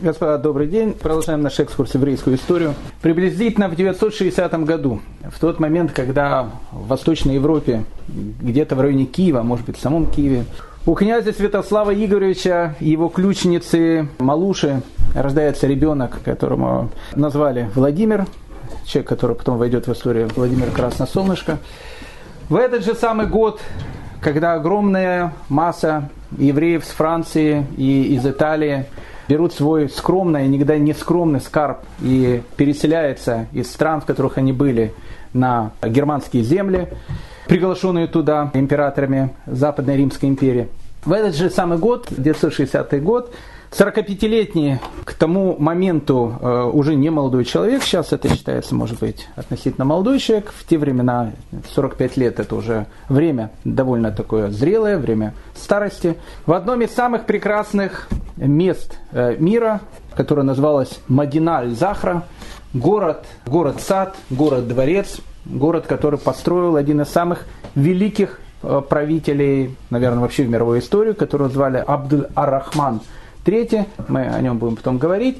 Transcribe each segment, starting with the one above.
Господа, добрый день. Продолжаем наш экскурс в еврейскую историю. Приблизительно в 960 году, в тот момент, когда в Восточной Европе, где-то в районе Киева, может быть, в самом Киеве, у князя Святослава Игоревича и его ключницы Малуши рождается ребенок, которому назвали Владимир, человек, который потом войдет в историю Владимир Красносолнышко. В этот же самый год, когда огромная масса евреев с Франции и из Италии берут свой скромный, никогда не скромный скарб и переселяются из стран, в которых они были, на германские земли, приглашенные туда императорами Западной Римской империи. В этот же самый год, 960 год, 45-летний к тому моменту э, уже не молодой человек, сейчас это считается, может быть, относительно молодой человек, в те времена 45 лет это уже время довольно такое зрелое, время старости. В одном из самых прекрасных мест э, мира, которое называлось Мадиналь-Захра, город, город-сад, город-дворец, город, который построил один из самых великих э, правителей, наверное, вообще в мировой истории, которого звали Абдул Арахман. – Третье, мы о нем будем потом говорить.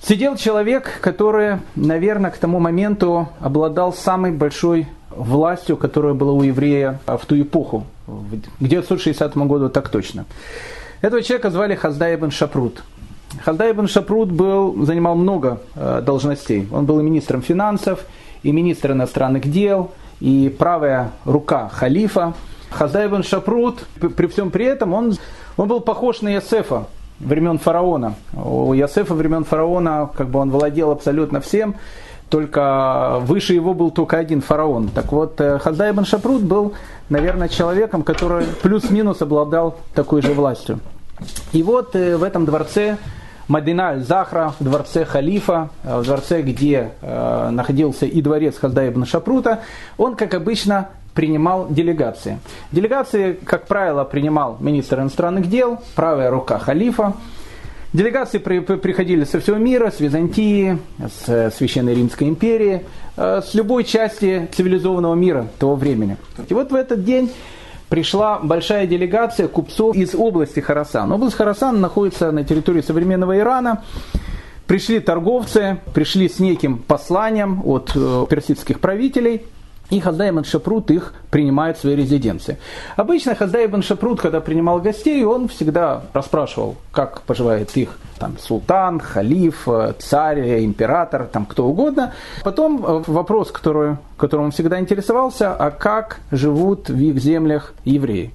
Сидел человек, который, наверное, к тому моменту обладал самой большой властью, которая была у еврея а, в ту эпоху, к 960 году так точно. Этого человека звали Хаздайбен ибн Шапрут. Хаздай Шапрут был, занимал много а, должностей. Он был и министром финансов, и министром иностранных дел, и правая рука халифа. Хаздайбен ибн Шапрут, при всем при этом, он он был похож на Ясефа времен фараона. У Ясефа времен фараона как бы он владел абсолютно всем, только выше его был только один фараон. Так вот, э, Хаздай ибн Шапрут был, наверное, человеком, который плюс-минус обладал такой же властью. И вот э, в этом дворце Мадина захра в дворце халифа, э, в дворце, где э, находился и дворец Хаздай ибн Шапрута, он, как обычно, принимал делегации. Делегации, как правило, принимал министр иностранных дел, правая рука халифа. Делегации при, при, приходили со всего мира, с Византии, с Священной Римской империи, э, с любой части цивилизованного мира того времени. И вот в этот день пришла большая делегация купцов из области Харасан. Область Харасан находится на территории современного Ирана. Пришли торговцы, пришли с неким посланием от э, персидских правителей – и Хаздай ибн Шапрут их принимает в своей резиденции. Обычно Хаздай ибн Шапрут, когда принимал гостей, он всегда расспрашивал, как поживает их там, султан, халиф, царь, император, там, кто угодно. Потом э, вопрос, который, которым он всегда интересовался, а как живут в их землях евреи.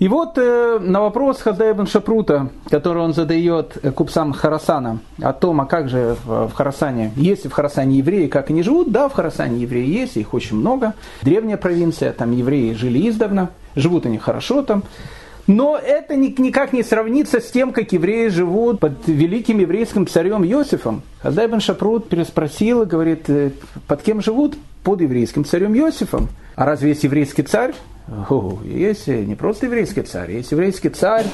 И вот э, на вопрос Хазда ибн Шапрута, который он задает э, купцам Харасана, о том, а как же в, в Харасане, есть ли в Харасане евреи, как они живут, да, в Харасане евреи есть, их очень много, древняя провинция, там евреи жили издавна, живут они хорошо там, но это никак не сравнится с тем, как евреи живут под великим еврейским царем Иосифом. Хаздай ибн Шапрут переспросил и говорит, «Э, под кем живут? Под еврейским царем Иосифом. А разве есть еврейский царь? Есть не просто еврейский царь, есть еврейский царь,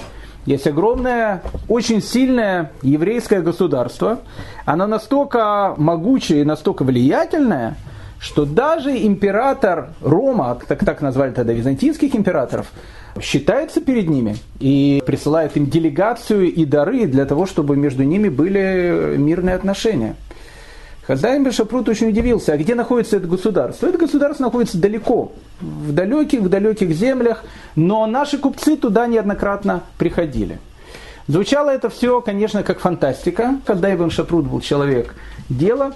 есть огромное, очень сильное еврейское государство. Оно настолько могучее и настолько влиятельное, что даже император Рома, так, так назвали тогда византийских императоров, считается перед ними и присылает им делегацию и дары для того, чтобы между ними были мирные отношения. Хазаин Бешапрут очень удивился, а где находится это государство? Это государство находится далеко, в далеких, в далеких землях, но наши купцы туда неоднократно приходили. Звучало это все, конечно, как фантастика, когда Ибн Шапрут был человек дела.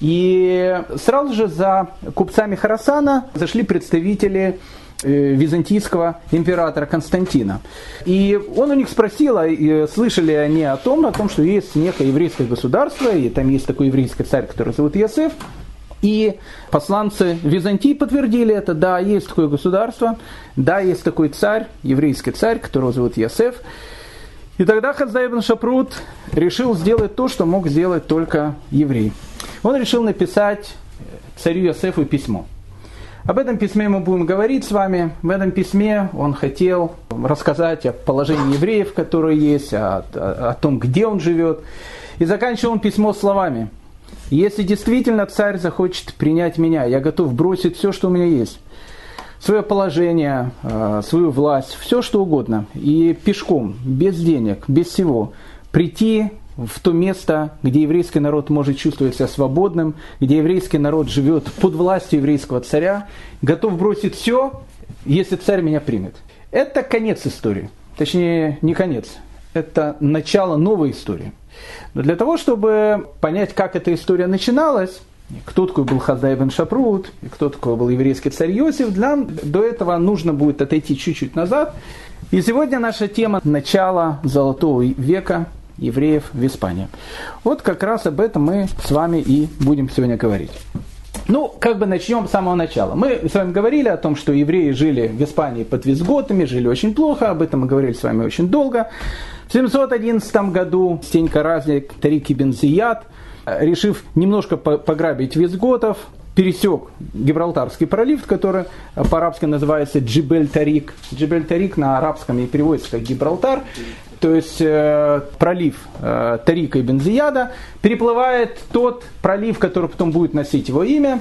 И сразу же за купцами Харасана зашли представители византийского императора Константина. И он у них спросил, а, слышали они о том, о том, что есть некое еврейское государство, и там есть такой еврейский царь, который зовут Иосиф. И посланцы Византии подтвердили это, да, есть такое государство, да, есть такой царь, еврейский царь, которого зовут Иосиф. И тогда Хаздай ибн Шапрут решил сделать то, что мог сделать только еврей. Он решил написать царю Иосифу письмо – об этом письме мы будем говорить с вами. В этом письме он хотел рассказать о положении евреев, которые есть, о, о, о том, где он живет. И заканчивал он письмо словами. «Если действительно царь захочет принять меня, я готов бросить все, что у меня есть. Свое положение, э, свою власть, все что угодно. И пешком, без денег, без всего, прийти в то место, где еврейский народ может чувствовать себя свободным, где еврейский народ живет под властью еврейского царя, готов бросить все, если царь меня примет. Это конец истории. Точнее, не конец. Это начало новой истории. Но для того, чтобы понять, как эта история начиналась, кто такой был Хаздай бен Шапрут, и кто такой был еврейский царь Иосиф, для, до этого нужно будет отойти чуть-чуть назад. И сегодня наша тема – начало Золотого века евреев в Испании. Вот как раз об этом мы с вами и будем сегодня говорить. Ну, как бы начнем с самого начала. Мы с вами говорили о том, что евреи жили в Испании под визготами, жили очень плохо, об этом мы говорили с вами очень долго. В 711 году Стенька Разник Тарик Ибн Зияд, решив немножко пограбить визготов, пересек Гибралтарский пролив, который по-арабски называется Джибель Тарик. Джибель Тарик на арабском и переводится как Гибралтар то есть э, пролив э, Тарика и Бензияда, переплывает тот пролив, который потом будет носить его имя,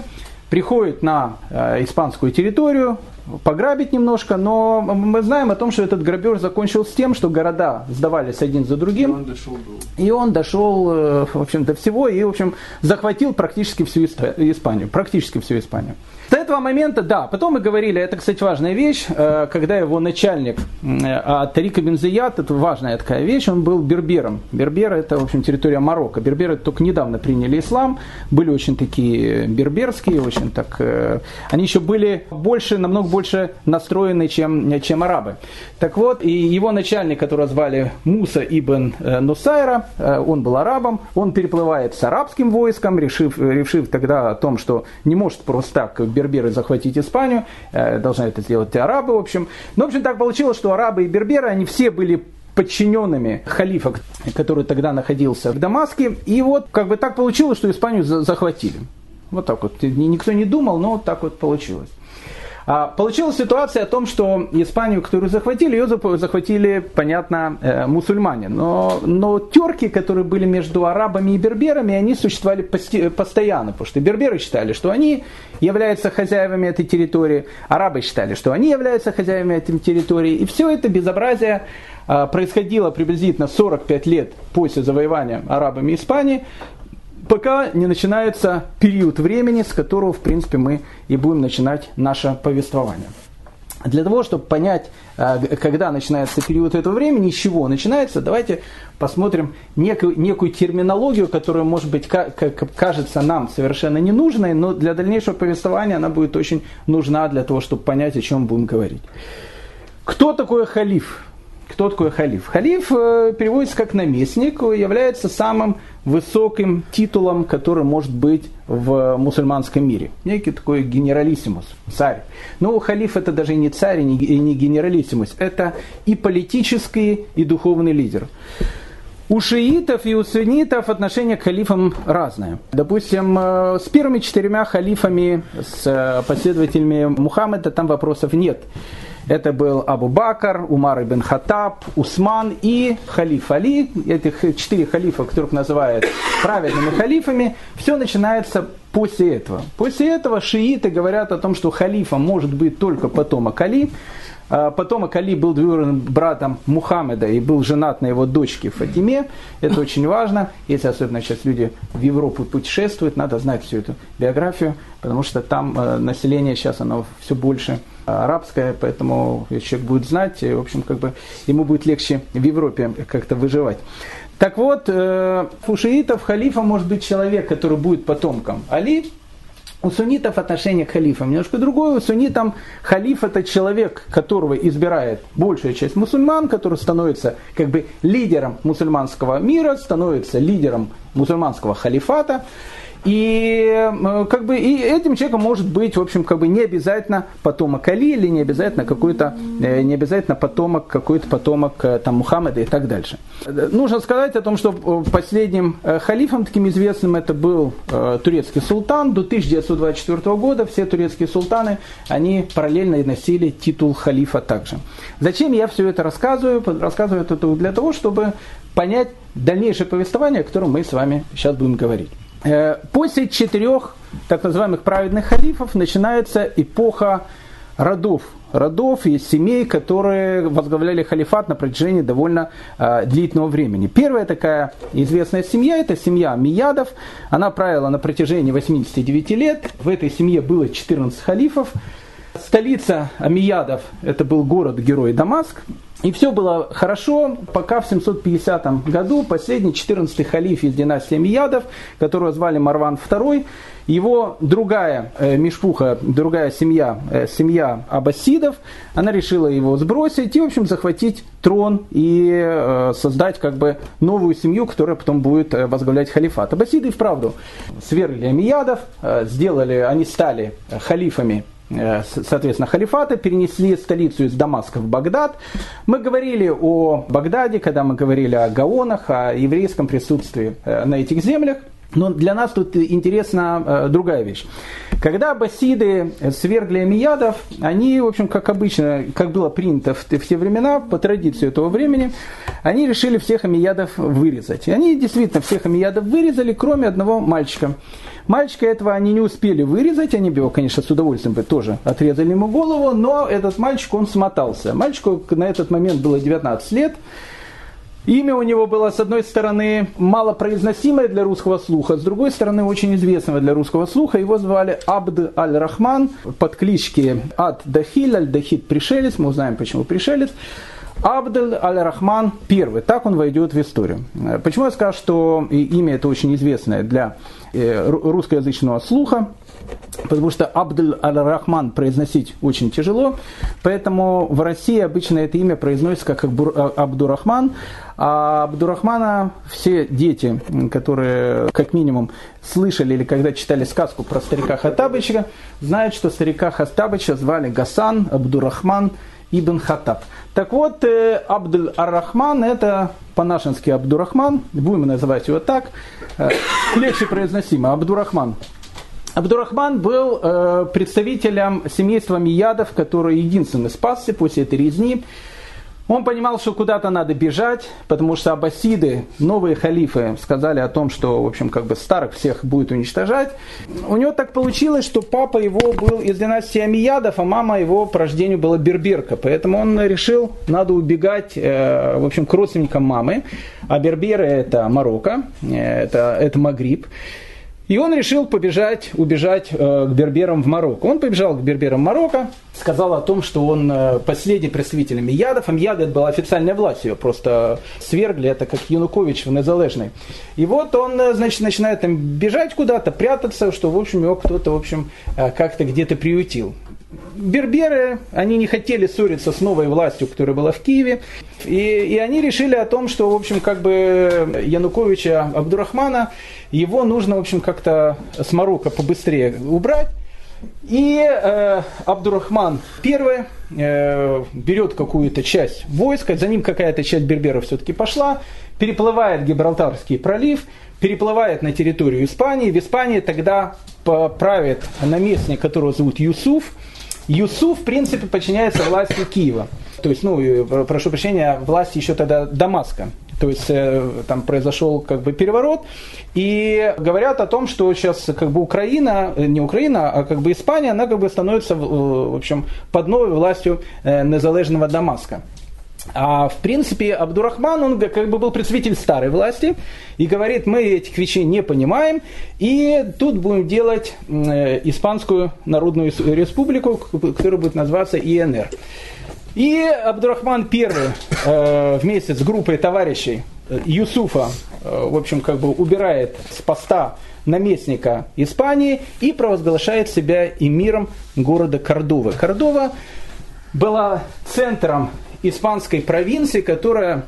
приходит на э, испанскую территорию, пограбить немножко, но мы знаем о том, что этот грабеж закончился тем, что города сдавались один за другим. И он дошел, и он дошел в общем, до всего и, в общем, захватил практически всю Испанию. Практически всю Испанию. С этого момента, да, потом мы говорили, это, кстати, важная вещь, э, когда его начальник а Тарика Бензият, это важная такая вещь, он был бербером. Бербер это, в общем, территория Марокко. Берберы только недавно приняли ислам, были очень такие берберские, очень так, э, они еще были больше, намного больше настроены, чем, чем арабы. Так вот, и его начальник, которого звали Муса ибн Нусайра, он был арабом, он переплывает с арабским войском, решив, решив тогда о том, что не может просто так берберы захватить Испанию, э, должны это сделать и арабы, в общем. Но, в общем, так получилось, что арабы и берберы, они все были подчиненными халифа, который тогда находился в Дамаске. И вот как бы так получилось, что Испанию захватили. Вот так вот. Никто не думал, но вот так вот получилось. А, получилась ситуация о том, что Испанию, которую захватили, ее захватили, понятно, э, мусульмане. Но, но терки, которые были между арабами и берберами, они существовали постоянно, потому что берберы считали, что они являются хозяевами этой территории, арабы считали, что они являются хозяевами этой территории. И все это безобразие а, происходило приблизительно 45 лет после завоевания арабами Испании пока не начинается период времени, с которого, в принципе, мы и будем начинать наше повествование. Для того, чтобы понять, э, когда начинается период этого времени, с чего начинается, давайте посмотрим некую, некую терминологию, которая, может быть, кажется нам совершенно ненужной, но для дальнейшего повествования она будет очень нужна для того, чтобы понять, о чем будем говорить. Кто такой халиф? Кто такой халиф? Халиф э, переводится как наместник, является самым высоким титулом, который может быть в мусульманском мире. Некий такой генералиссимус, царь. Но халиф это даже не царь и не генералиссимус, это и политический, и духовный лидер. У шиитов и у суннитов отношение к халифам разное. Допустим, э, с первыми четырьмя халифами, с э, последователями Мухаммеда там вопросов нет. Это был Абу Бакр, Умар ибн Хаттаб, Усман и халиф Али. Этих четыре халифа, которых называют праведными халифами. Все начинается после этого. После этого шииты говорят о том, что халифом может быть только потомок Али. А потомок Али был двоюродным братом Мухаммеда и был женат на его дочке Фатиме. Это очень важно. Если особенно сейчас люди в Европу путешествуют, надо знать всю эту биографию, потому что там э, население сейчас оно все больше арабское, поэтому человек будет знать, в общем, как бы ему будет легче в Европе как-то выживать. Так вот, э, у халифа может быть человек, который будет потомком Али, у суннитов отношение к халифам немножко другое. У суннитам халиф это человек, которого избирает большая часть мусульман, который становится как бы лидером мусульманского мира, становится лидером мусульманского халифата. И э, как бы и этим человеком может быть, в общем, как бы не обязательно потомок Али или не обязательно какой-то, э, не обязательно потомок, какой-то потомок э, там Мухаммеда и так дальше. Нужно сказать о том, что последним халифом таким известным это был турецкий султан. До 1924 года все турецкие султаны, они параллельно носили титул халифа также. Зачем я все это рассказываю? Рассказываю это для того, чтобы понять дальнейшее повествование, о котором мы с вами сейчас будем говорить. Э, после четырех так называемых праведных халифов начинается эпоха родов, родов и семей, которые возглавляли халифат на протяжении довольно э, длительного времени. Первая такая известная семья – это семья Миядов. Она правила на протяжении 89 лет. В этой семье было 14 халифов. Столица Амиядов – это был город-герой Дамаск. И все было хорошо, пока в 750 году последний 14-й халиф из династии Амиядов, которого звали Марван II, его другая э, Мишпуха, другая семья, э, семья Аббасидов, она решила его сбросить и, в общем, захватить трон и э, создать как бы новую семью, которая потом будет э, возглавлять халифат. Аббасиды, вправду, свергли Амиядов, э, сделали, они стали халифами соответственно, халифата, перенесли столицу из Дамаска в Багдад. Мы говорили о Багдаде, когда мы говорили о Гаонах, о еврейском присутствии э, на этих землях. Но для нас тут интересна э, другая вещь. Когда аббасиды свергли амиядов, они, в общем, как обычно, как было принято в, в те времена, по традиции этого времени, они решили всех амиядов вырезать. И они действительно всех амиядов вырезали, кроме одного мальчика. Мальчика этого они не успели вырезать, они бы его, конечно, с удовольствием бы тоже отрезали ему голову, но этот мальчик, он смотался. Мальчику на этот момент было 19 лет, Имя у него было, с одной стороны, малопроизносимое для русского слуха, с другой стороны, очень известного для русского слуха. Его звали Абд Аль-Рахман под клички Ад Дахиль, Аль-Дахид пришелец, мы узнаем, почему пришелец. Абдель Аль-Рахман I, так он войдет в историю. Почему я сказал, что имя это очень известное для э, русскоязычного слуха? Потому что Абдул Аль-Рахман произносить очень тяжело, поэтому в России обычно это имя произносится как Абдурахман, а Абдурахмана все дети, которые как минимум слышали или когда читали сказку про старика Хаттабыча, знают, что старика Хаттабыча звали Гасан Абдурахман Ибн Хаттаб. Так вот, э, Абдул Ар-Рахман это по-нашенски Абдурахман, будем называть его так, э, легче произносимо, Абдурахман. Абдурахман был э, представителем семейства Миядов, который единственный спасся после этой резни. Он понимал, что куда-то надо бежать, потому что аббасиды, новые халифы, сказали о том, что, в общем, как бы старых всех будет уничтожать. У него так получилось, что папа его был из династии Амиядов, а мама его по рождению была берберка. Поэтому он решил, надо убегать, э, в общем, к родственникам мамы. А берберы это Марокко, э, это, это Магриб. И он решил побежать, убежать э, к берберам в Марокко. Он побежал к берберам Марокко, сказал о том, что он э, последний представитель Миядов. Амьяда это была официальная власть, ее просто свергли, это как Янукович в Незалежной. И вот он, э, значит, начинает там бежать куда-то, прятаться, что, в общем, его кто-то, в общем, э, как-то где-то приютил. Берберы, они не хотели ссориться с новой властью, которая была в Киеве, и, и они решили о том, что, в общем, как бы Януковича Абдурахмана, его нужно, в общем, как-то с Марокко побыстрее убрать. И э, Абдурахман первый э, берет какую-то часть войска, за ним какая-то часть берберов все-таки пошла, переплывает Гибралтарский пролив, переплывает на территорию Испании. В Испании тогда правит наместник, которого зовут Юсуф. Юсуф, в принципе, подчиняется власти Киева. То есть, ну, прошу прощения, власти еще тогда Дамаска. То есть э, там произошел как бы переворот, и говорят о том, что сейчас как бы Украина, э, не Украина, а как бы Испания, она как бы становится, в общем, под новой властью э, незалежного Дамаска. А в принципе Абдурахман, он как бы был представитель старой власти и говорит, мы этих вещей не понимаем, и тут будем делать Испанскую Народную Республику, которая будет называться ИНР. И Абдурахман I э, вместе с группой товарищей э, Юсуфа, э, в общем, как бы убирает с поста наместника Испании и провозглашает себя эмиром города Кордовы. Кордова была центром испанской провинции, которая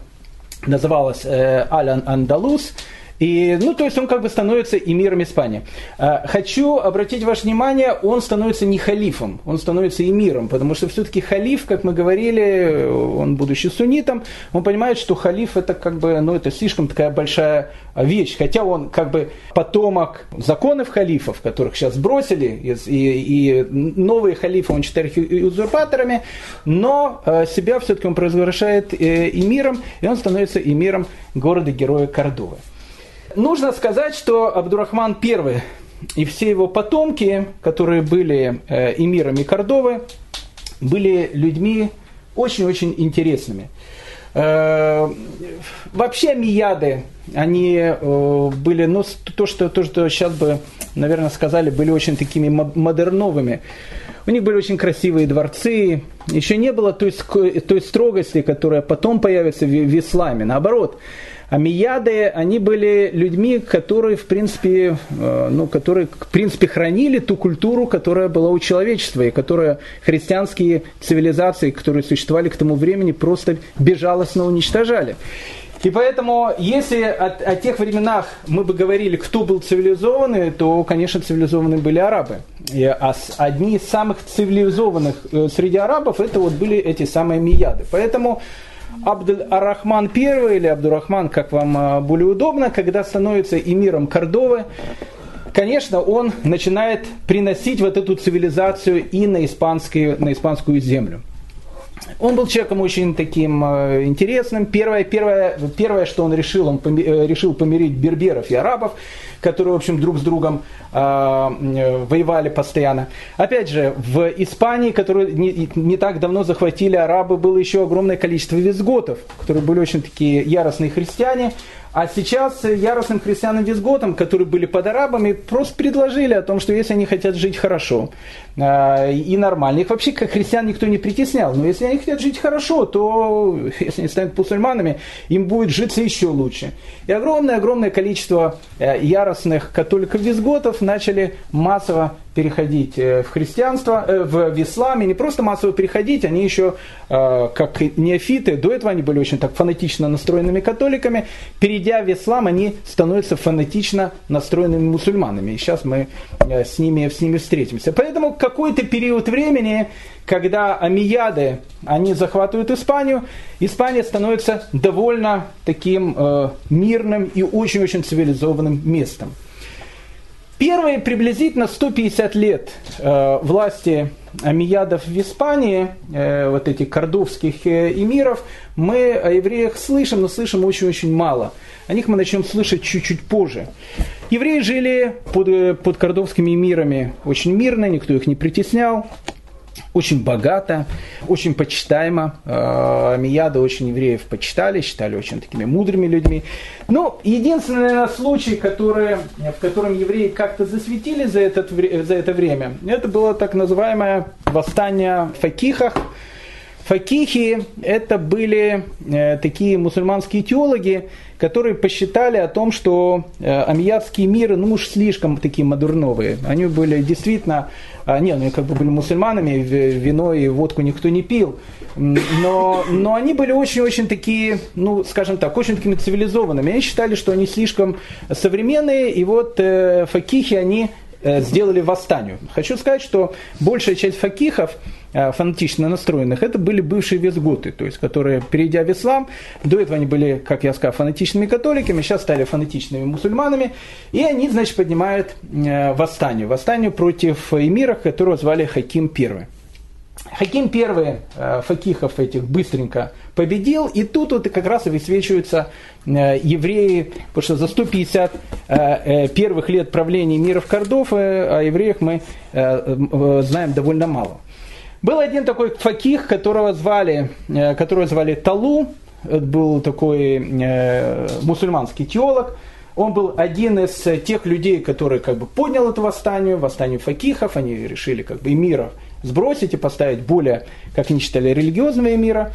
называлась э, Аль-Андалус, и, ну, то есть он как бы становится эмиром Испании. А, хочу обратить ваше внимание, он становится не халифом, он становится эмиром, потому что все-таки халиф, как мы говорили, он будучи суннитом, он понимает, что халиф это как бы, ну, это слишком такая большая вещь, хотя он как бы потомок законов халифов, которых сейчас сбросили, и, и, новые халифы он считает узурпаторами, но э, себя все-таки он провозглашает э, эмиром, и он становится эмиром города-героя Кордовы. Нужно сказать, что Абдурахман I и все его потомки, которые были э, эмирами Кордовы, были людьми очень-очень интересными. Э, вообще мияды, они э, были, ну, то что, то, что сейчас бы, наверное, сказали, были очень такими модерновыми. У них были очень красивые дворцы. Еще не было той, той строгости, которая потом появится в, в исламе. Наоборот, Амияды, они были людьми, которые, в принципе, э, ну, которые, в принципе, хранили ту культуру, которая была у человечества, и которая христианские цивилизации, которые существовали к тому времени, просто безжалостно уничтожали. И поэтому, если о, о тех временах мы бы говорили, кто был цивилизованный, то, конечно, цивилизованные были арабы. И, а одни из самых цивилизованных э, среди арабов, это вот были эти самые мияды. Поэтому Абдул-Арахман I или Абдурахман, как вам а, более удобно, когда становится эмиром Кордовы, конечно, он начинает приносить вот эту цивилизацию и на, испанскую, на испанскую землю. Он был человеком очень таким э, интересным. Первое, первое, первое, что он решил, он поми, э, решил помирить берберов и арабов, которые, в общем, друг с другом э, воевали постоянно. Опять же, в Испании, которую не, не так давно захватили арабы, было еще огромное количество визготов, которые были очень такие яростные христиане. А сейчас яростным христианам-визготам, которые были под арабами, просто предложили о том, что если они хотят жить хорошо э, и нормально, их вообще как христиан никто не притеснял, но если они хотят жить хорошо, то если они станут мусульманами, им будет житься еще лучше. И огромное-огромное количество э, яростных католиков-визготов начали массово переходить э, в христианство, э, в, ислам, и не просто массово переходить, они еще, э, как неофиты, до этого они были очень так фанатично настроенными католиками, перейдя в ислам, они становятся фанатично настроенными мусульманами. И сейчас мы с ними, с ними встретимся. Поэтому какой-то период времени, когда амияды, они захватывают Испанию, Испания становится довольно таким мирным и очень-очень цивилизованным местом. Первые приблизительно 150 лет э, власти амиядов в Испании, э, вот этих кордовских э, эмиров, мы о евреях слышим, но слышим очень-очень мало. О них мы начнем слышать чуть-чуть позже. Евреи жили под, э, под кордовскими эмирами очень мирно, никто их не притеснял очень богато, очень почитаемо. Э, Мияда очень евреев почитали, считали очень такими мудрыми людьми. Но единственный случай, который, в котором евреи как-то засветили за, этот, за это время, это было так называемое восстание в Факихах. Факихи это были э, такие мусульманские теологи, которые посчитали о том, что э, амиядские миры, ну уж слишком такие модерновые. Они были действительно а, не, ну как бы были мусульманами, вино и водку никто не пил. Но, но они были очень-очень такие, ну, скажем так, очень такими цивилизованными. Они считали, что они слишком современные, и вот э, факихи, они сделали восстанию. Хочу сказать, что большая часть факихов, фанатично настроенных, это были бывшие визготы, то есть, которые, перейдя в ислам, до этого они были, как я сказал, фанатичными католиками, сейчас стали фанатичными мусульманами, и они, значит, поднимают э, восстание. Восстание против эмира, которого звали Хаким I. Хаким первый э, факихов этих быстренько победил, и тут вот как раз и высвечиваются э, евреи, потому что за 150 э, первых лет правления мира в Кордов о евреях мы знаем довольно мало. Был один такой факих, которого звали, которого звали Талу, это был такой мусульманский теолог, он был один из тех людей, который как бы поднял это восстание, восстание факихов, они решили как бы эмиров сбросить и поставить более, как они считали, религиозного мира.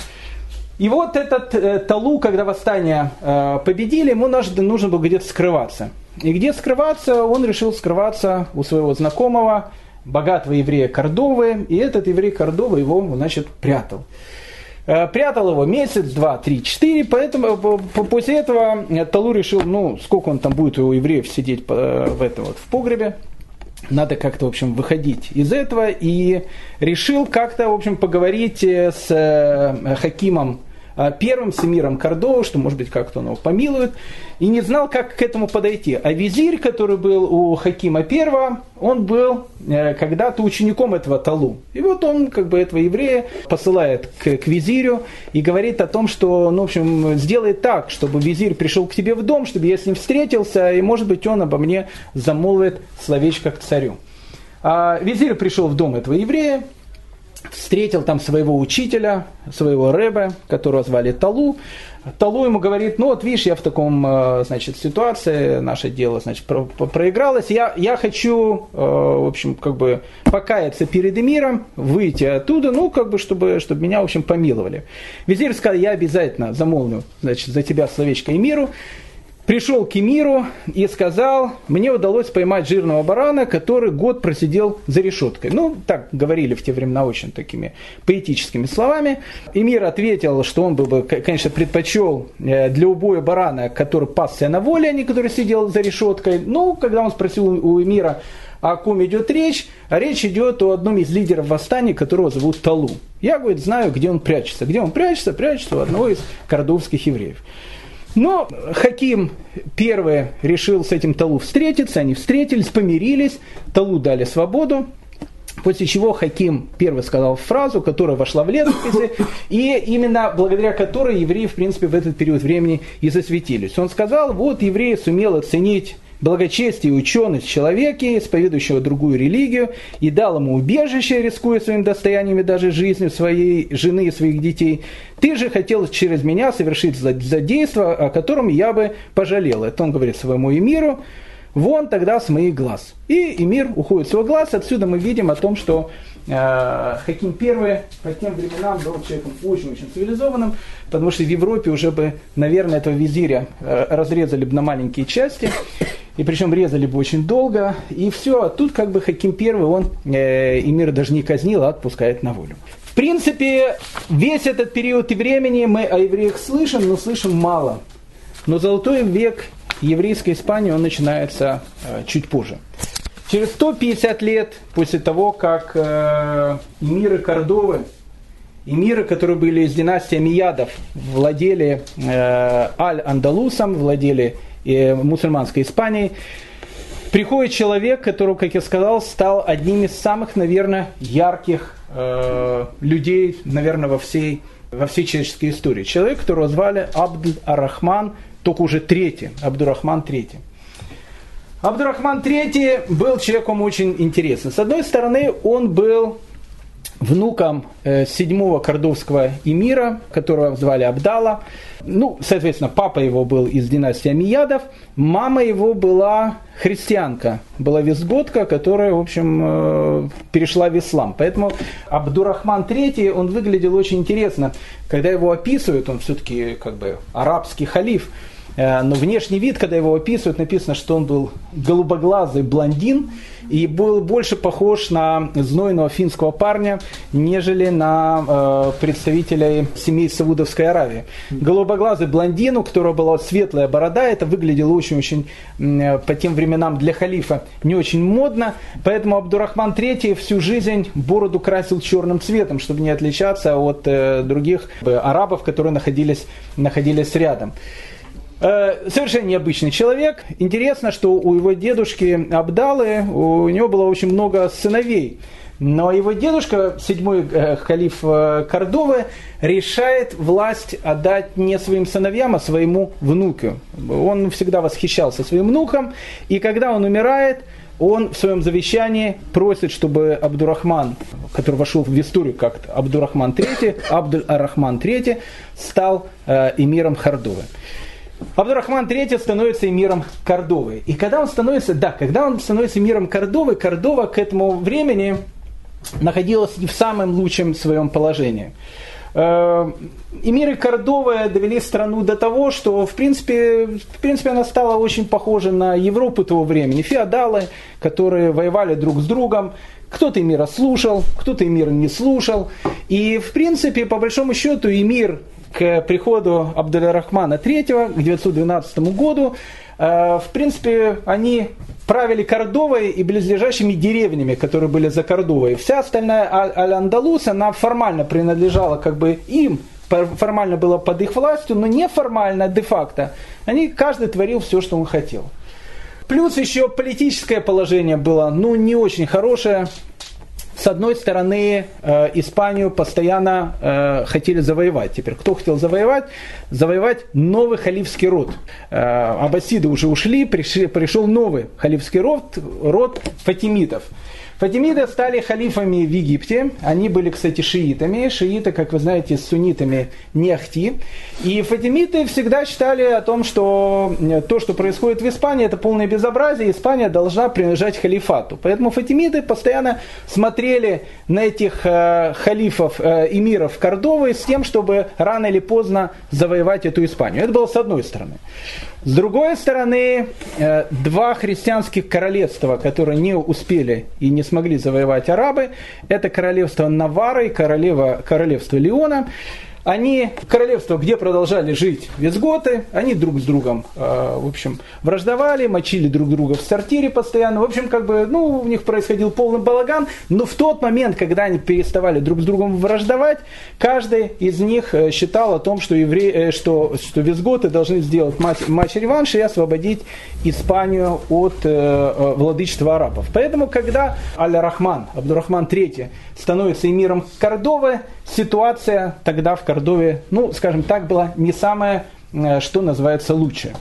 И вот этот э, Талу, когда восстание э, победили, ему нужно, нужно было где-то скрываться. И где скрываться, он решил скрываться у своего знакомого, богатого еврея Кордовы, и этот еврей Кордовы его, значит, прятал. Э, прятал его месяц, два, три, четыре, поэтому э, после этого Талу решил, ну, сколько он там будет у евреев сидеть э, в этом вот в погребе, надо как-то, в общем, выходить из этого. И решил как-то, в общем, поговорить э, с э, Хакимом э, первым Семиром Кордова, что, может быть, как-то он его помилует, и не знал, как к этому подойти. А визирь, который был у Хакима первого, он был когда-то учеником этого Талу. И вот он, как бы, этого еврея посылает к, к визирю и говорит о том, что, ну, в общем, сделай так, чтобы визирь пришел к тебе в дом, чтобы я с ним встретился, и, может быть, он обо мне замолвит словечко к царю. А визирь пришел в дом этого еврея, встретил там своего учителя, своего рэба, которого звали Талу. Талу ему говорит, ну вот видишь, я в таком, э, значит, ситуации, наше дело, значит, про проигралось, я, я хочу, э, в общем, как бы покаяться перед эмиром, выйти оттуда, ну, как бы, чтобы, чтобы меня, в общем, помиловали. Визирь сказал, я обязательно замолвлю, значит, за тебя словечко эмиру, пришел к Эмиру и сказал, мне удалось поймать жирного барана, который год просидел за решеткой. Ну, так говорили в те времена очень такими поэтическими словами. Эмир ответил, что он бы, конечно, предпочел э, для убоя барана, который пасся на воле, а не который сидел за решеткой. Ну, когда он спросил у Эмира, о ком идет речь, речь идет о одном из лидеров восстания, которого зовут Талу. Я, говорит, знаю, где он прячется. Где он прячется? Прячется у одного из кордовских евреев. Но Хаким первый решил с этим Талу встретиться, они встретились, помирились, Талу дали свободу, После чего Хаким первый сказал фразу, которая вошла в летописи, и именно благодаря которой евреи, в принципе, в этот период времени и засветились. Он сказал, вот евреи сумел оценить благочестие и ученость человека, исповедующего другую религию, и дал ему убежище, рискуя своим достояниями, даже жизнью своей жены и своих детей. Ты же хотел через меня совершить задейство, о котором я бы пожалел. Это он говорит своему эмиру. Вон тогда с моих глаз. И эмир уходит с его глаз. Отсюда мы видим о том, что э, Хаким I по тем временам был человеком очень-очень цивилизованным, потому что в Европе уже бы, наверное, этого визиря э, разрезали бы на маленькие части и причем резали бы очень долго, и все. Тут как бы Хаким Первый, он э, Эмир даже не казнил, а отпускает на волю. В принципе, весь этот период и времени мы о евреях слышим, но слышим мало. Но золотой век еврейской Испании, он начинается э, чуть позже. Через 150 лет после того, как э, эмиры Кордовы, эмиры, которые были из династии Амиядов, владели э, Аль-Андалусом, владели мусульманской Испанией, приходит человек, который, как я сказал, стал одним из самых, наверное, ярких э, людей, наверное, во всей, во всей человеческой истории. Человек, которого звали Абд Арахман, только уже третий, Абдурахман третий. Абдурахман III был человеком очень интересным. С одной стороны, он был внуком э, седьмого кордовского эмира, которого звали Абдала. Ну, соответственно, папа его был из династии Амиядов, мама его была христианка, была визготка, которая, в общем, э, перешла в ислам. Поэтому Абдурахман III, он выглядел очень интересно. Когда его описывают, он все-таки как бы арабский халиф, Э, но внешний вид, когда его описывают, написано, что он был голубоглазый блондин и был больше похож на знойного финского парня, нежели на э, представителей семей Саудовской Аравии. Голубоглазый блондин, у которого была светлая борода, это выглядело очень-очень э, по тем временам для халифа не очень модно, поэтому Абдурахман III всю жизнь бороду красил черным цветом, чтобы не отличаться от э, других э, арабов, которые находились, находились рядом. Э, совершенно необычный человек. Интересно, что у его дедушки Абдалы, у него было очень много сыновей. Но его дедушка, седьмой э, халиф э, Кордовы, решает власть отдать не своим сыновьям, а своему внуку. Он всегда восхищался своим внуком, и когда он умирает, он в своем завещании просит, чтобы Абдурахман, который вошел в историю как Абдурахман III, Абдуль-Арахман III, стал эмиром Хардовы. Абдурахман III становится эмиром Кордовы. И когда он становится, да, когда он становится эмиром Кордовы, Кордова к этому времени находилась в самом лучшем своем положении. Э, эмиры Кордовы довели страну до того, что в принципе, в принципе она стала очень похожа на Европу того времени. Феодалы, которые воевали друг с другом, кто-то эмира слушал, кто-то эмира не слушал. И в принципе, по большому счету, эмир к приходу Абдуль-Рахмана III, к 912 году, э, в принципе, они правили Кордовой и близлежащими деревнями, которые были за Кордовой. Вся остальная Аль-Андалус, она формально принадлежала как бы им, формально была под их властью, но неформально, де-факто. Они, каждый творил все, что он хотел. Плюс еще политическое положение было, ну, не очень хорошее с одной стороны, э, Испанию постоянно э, хотели завоевать. Теперь кто хотел завоевать? Завоевать новый халифский род. Э, аббасиды уже ушли, пришел новый халифский род, род фатимитов. Фатимиды стали халифами в Египте. Они были, кстати, шиитами. Шииты, как вы знаете, с суннитами не ахти. И фатимиты всегда считали о том, что то, что происходит в Испании, это полное безобразие. Испания должна принадлежать халифату. Поэтому фатимиды постоянно смотрели на этих э, халифов, э, эмиров Кордовы с тем, чтобы рано или поздно завоевать эту Испанию. Это было с одной стороны. С другой стороны, э, два христианских королевства, которые не успели и не смогли завоевать арабы, это королевство Навары и королевство Леона они, королевство, где продолжали жить визготы, они друг с другом, э, в общем, враждовали, мочили друг друга в сортире постоянно. В общем, как бы, ну, у них происходил полный балаган. Но в тот момент, когда они переставали друг с другом враждовать, каждый из них э, считал о том, что, евре... Э, что, что визготы должны сделать матч, матч-реванш и освободить Испанию от э, владычества арабов. Поэтому, когда Аль-Рахман, Абдурахман III, становится эмиром Кордовы, ситуация тогда в Кордове, ну, скажем так, была не самая, э, что называется, лучшая.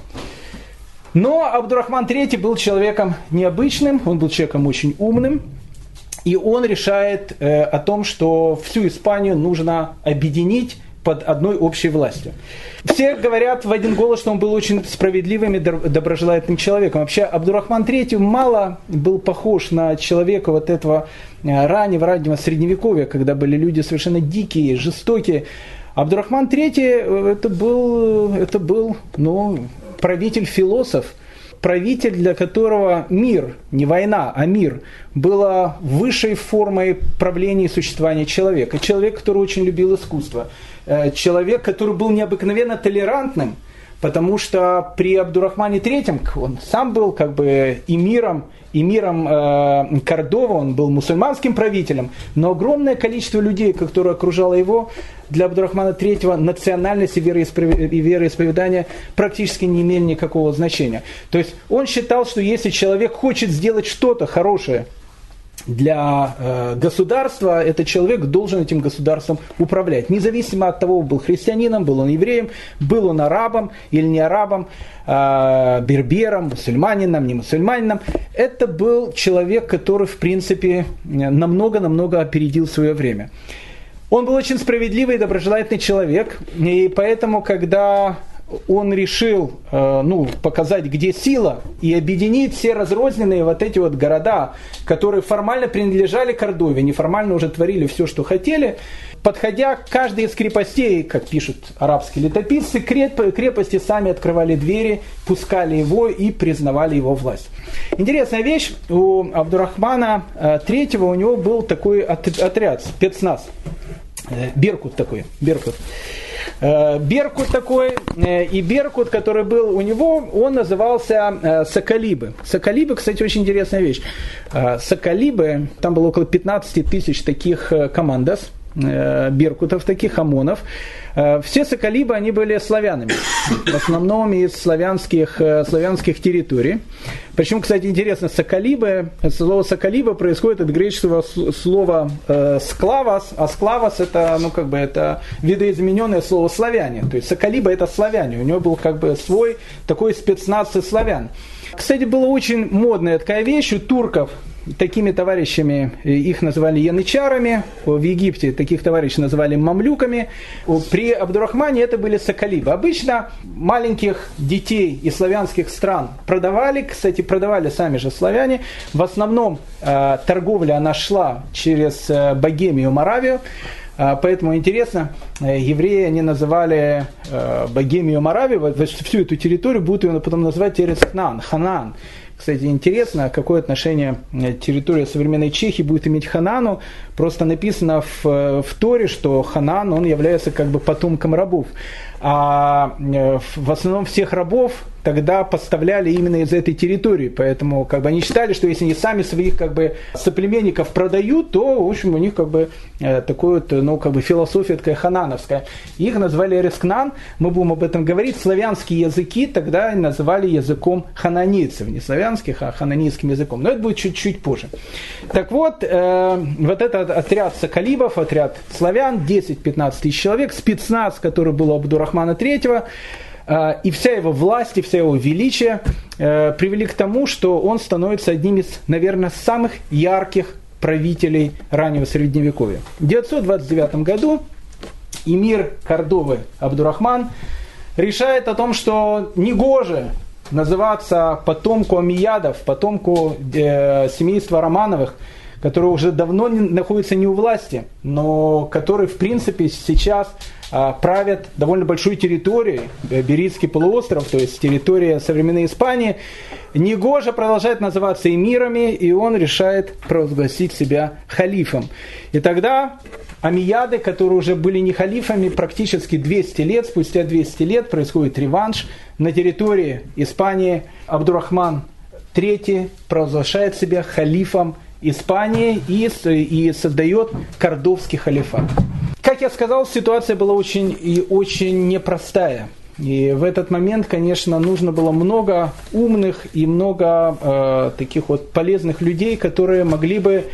Но Абдурахман III был человеком необычным, он был человеком очень умным, и он решает э, о том, что всю Испанию нужно объединить под одной общей властью. Все говорят в один голос, что он был очень справедливым и доброжелательным человеком. Вообще Абдурахман III мало был похож на человека вот этого э, раннего, раннего средневековья, когда были люди совершенно дикие, жестокие. Абдурахман III э, это был, это был ну, правитель-философ, правитель, для которого мир, не война, а мир, было высшей формой правления и существования человека. Человек, который очень любил искусство. Э, человек, который был необыкновенно толерантным, потому что при Абдурахмане III он сам был как бы эмиром, эмиром э, Кордова, он был мусульманским правителем, но огромное количество людей, которые окружало его, для Абдурахмана III национальность и вероисповедание практически не имели никакого значения. То есть он считал, что если человек хочет сделать что-то хорошее для э, государства, этот человек должен этим государством управлять. Независимо от того, был христианином, был он евреем, был он арабом или не арабом, э, бербером, мусульманином, не мусульманином. Это был человек, который, в принципе, намного-намного опередил свое время. Он был очень справедливый и доброжелательный человек, и поэтому, когда он решил э, ну, показать, где сила, и объединить все разрозненные вот эти вот города, которые формально принадлежали Кордове, неформально уже творили все, что хотели, подходя к каждой из крепостей, как пишут арабские летописцы, крепости сами открывали двери, пускали его и признавали его власть. Интересная вещь, у Абдурахмана III э, у него был такой отряд, спецназ, э, Беркут такой, Беркут. Э, Беркут такой, э, и Беркут, который был у него, он назывался э, Соколибы. Соколибы, кстати, очень интересная вещь. Соколибы, там было около 15 тысяч таких командос, беркутов, таких ОМОНов. Все соколибы, они были славянами, в основном из славянских, славянских территорий. Причем, кстати, интересно, соколибы, слово соколиба происходит от греческого слова э, склавас, а склавас это, ну, как бы, это видоизмененное слово славяне. То есть соколиба это славяне, у него был как бы свой такой спецназ славян. Кстати, была очень модная такая вещь у турков, такими товарищами, э, их называли янычарами, в Египте таких товарищей называли мамлюками, при Абдурахмане это были соколибы. Обычно маленьких детей из славянских стран продавали, кстати, продавали сами же славяне. В основном э, торговля она шла через э, Богемию, Моравию, Поэтому интересно, евреи они называли Богемию Моравию, всю эту территорию будут ее потом называть Терецхнан, Ханан. Кстати, интересно, какое отношение э, территория современной Чехии будет иметь Ханану. Просто написано в, э, в Торе, что Ханан, он является как бы потомком рабов. А э, в основном всех рабов тогда поставляли именно из этой территории. Поэтому как бы они считали, что если они сами своих как бы соплеменников продают, то в общем у них как бы э, ну как бы философия такая ханановская. Их назвали Эрескнан, мы будем об этом говорить. Славянские языки тогда называли языком хананийцев, не славянских, а хананийским языком. Но это будет чуть-чуть позже. Так вот, э, вот этот отряд соколибов, отряд славян, 10-15 тысяч человек, спецназ, который был Абдурахмана III, и вся его власть, и вся его величие э, привели к тому, что он становится одним из, наверное, самых ярких правителей раннего Средневековья. В 929 году эмир Кордовы Абдурахман решает о том, что негоже называться потомку Амиядов, потомку э, семейства Романовых, которые уже давно не, находятся не у власти, но которые в принципе сейчас э, правят довольно большой территорией, э, Берийский полуостров, то есть территория современной Испании. Негоже продолжает называться эмирами, и он решает провозгласить себя халифом. И тогда Амияды, которые уже были не халифами, практически 200 лет, спустя 200 лет происходит реванш на территории Испании. Абдурахман III провозглашает себя халифом Испании и, и создает Кордовский халифат. Как я сказал, ситуация была очень и очень непростая. И в этот момент, конечно, нужно было много умных и много э, таких вот полезных людей, которые могли бы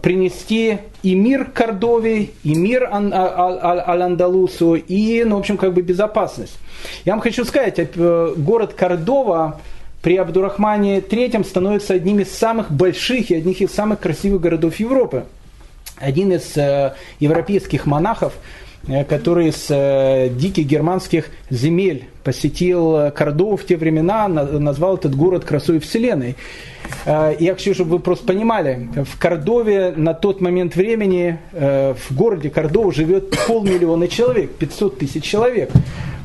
принести и мир Кордове, и мир Аль-Андалусу, и, ну, в общем, как бы безопасность. Я вам хочу сказать, э, город Кордова при Абдурахмане III становится одним из самых больших и одних из самых красивых городов Европы. Один из э, европейских монахов – Э, который с э, диких германских земель посетил Кордову в те времена, назвал этот город красой вселенной. Э, я хочу, чтобы вы просто понимали, в Кордове на тот момент времени, в городе Кордова живет полмиллиона человек, 500 тысяч человек.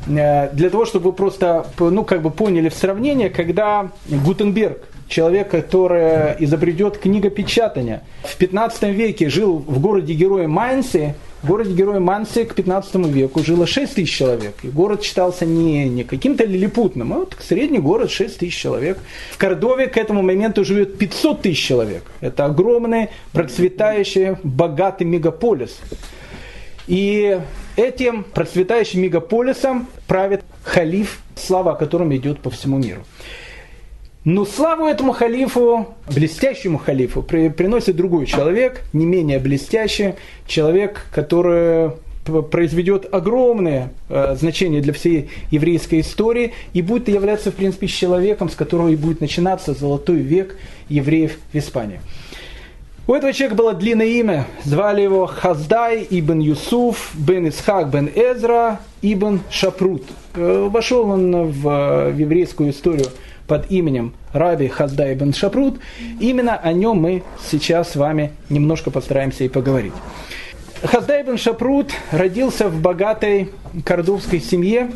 Для того, чтобы вы просто ну, как бы поняли в сравнении, когда Гутенберг, человек, который изобретет книгопечатание, в 15 веке жил в городе-герое Майнсе, в городе Герой Манси к 15 веку жило 6 тысяч человек. И город считался не, не каким-то лилипутным, а вот средний город 6 тысяч человек. В Кордове к этому моменту живет 500 тысяч человек. Это огромный, процветающий, богатый мегаполис. И этим процветающим мегаполисом правит халиф, слава о котором идет по всему миру. Но славу этому халифу, блестящему халифу, при, приносит другой человек, не менее блестящий, человек, который произведет огромное э, значение для всей еврейской истории и будет являться, в принципе, человеком, с которого и будет начинаться золотой век евреев в Испании. У этого человека было длинное имя, звали его Хаздай ибн Юсуф, бен Исхак бен Эзра, ибн Шапрут. Э, вошел он в, в еврейскую историю под именем Раби Хазда ибн Шапрут. Именно о нем мы сейчас с вами немножко постараемся и поговорить. Хазда ибн Шапрут родился в богатой кордовской семье.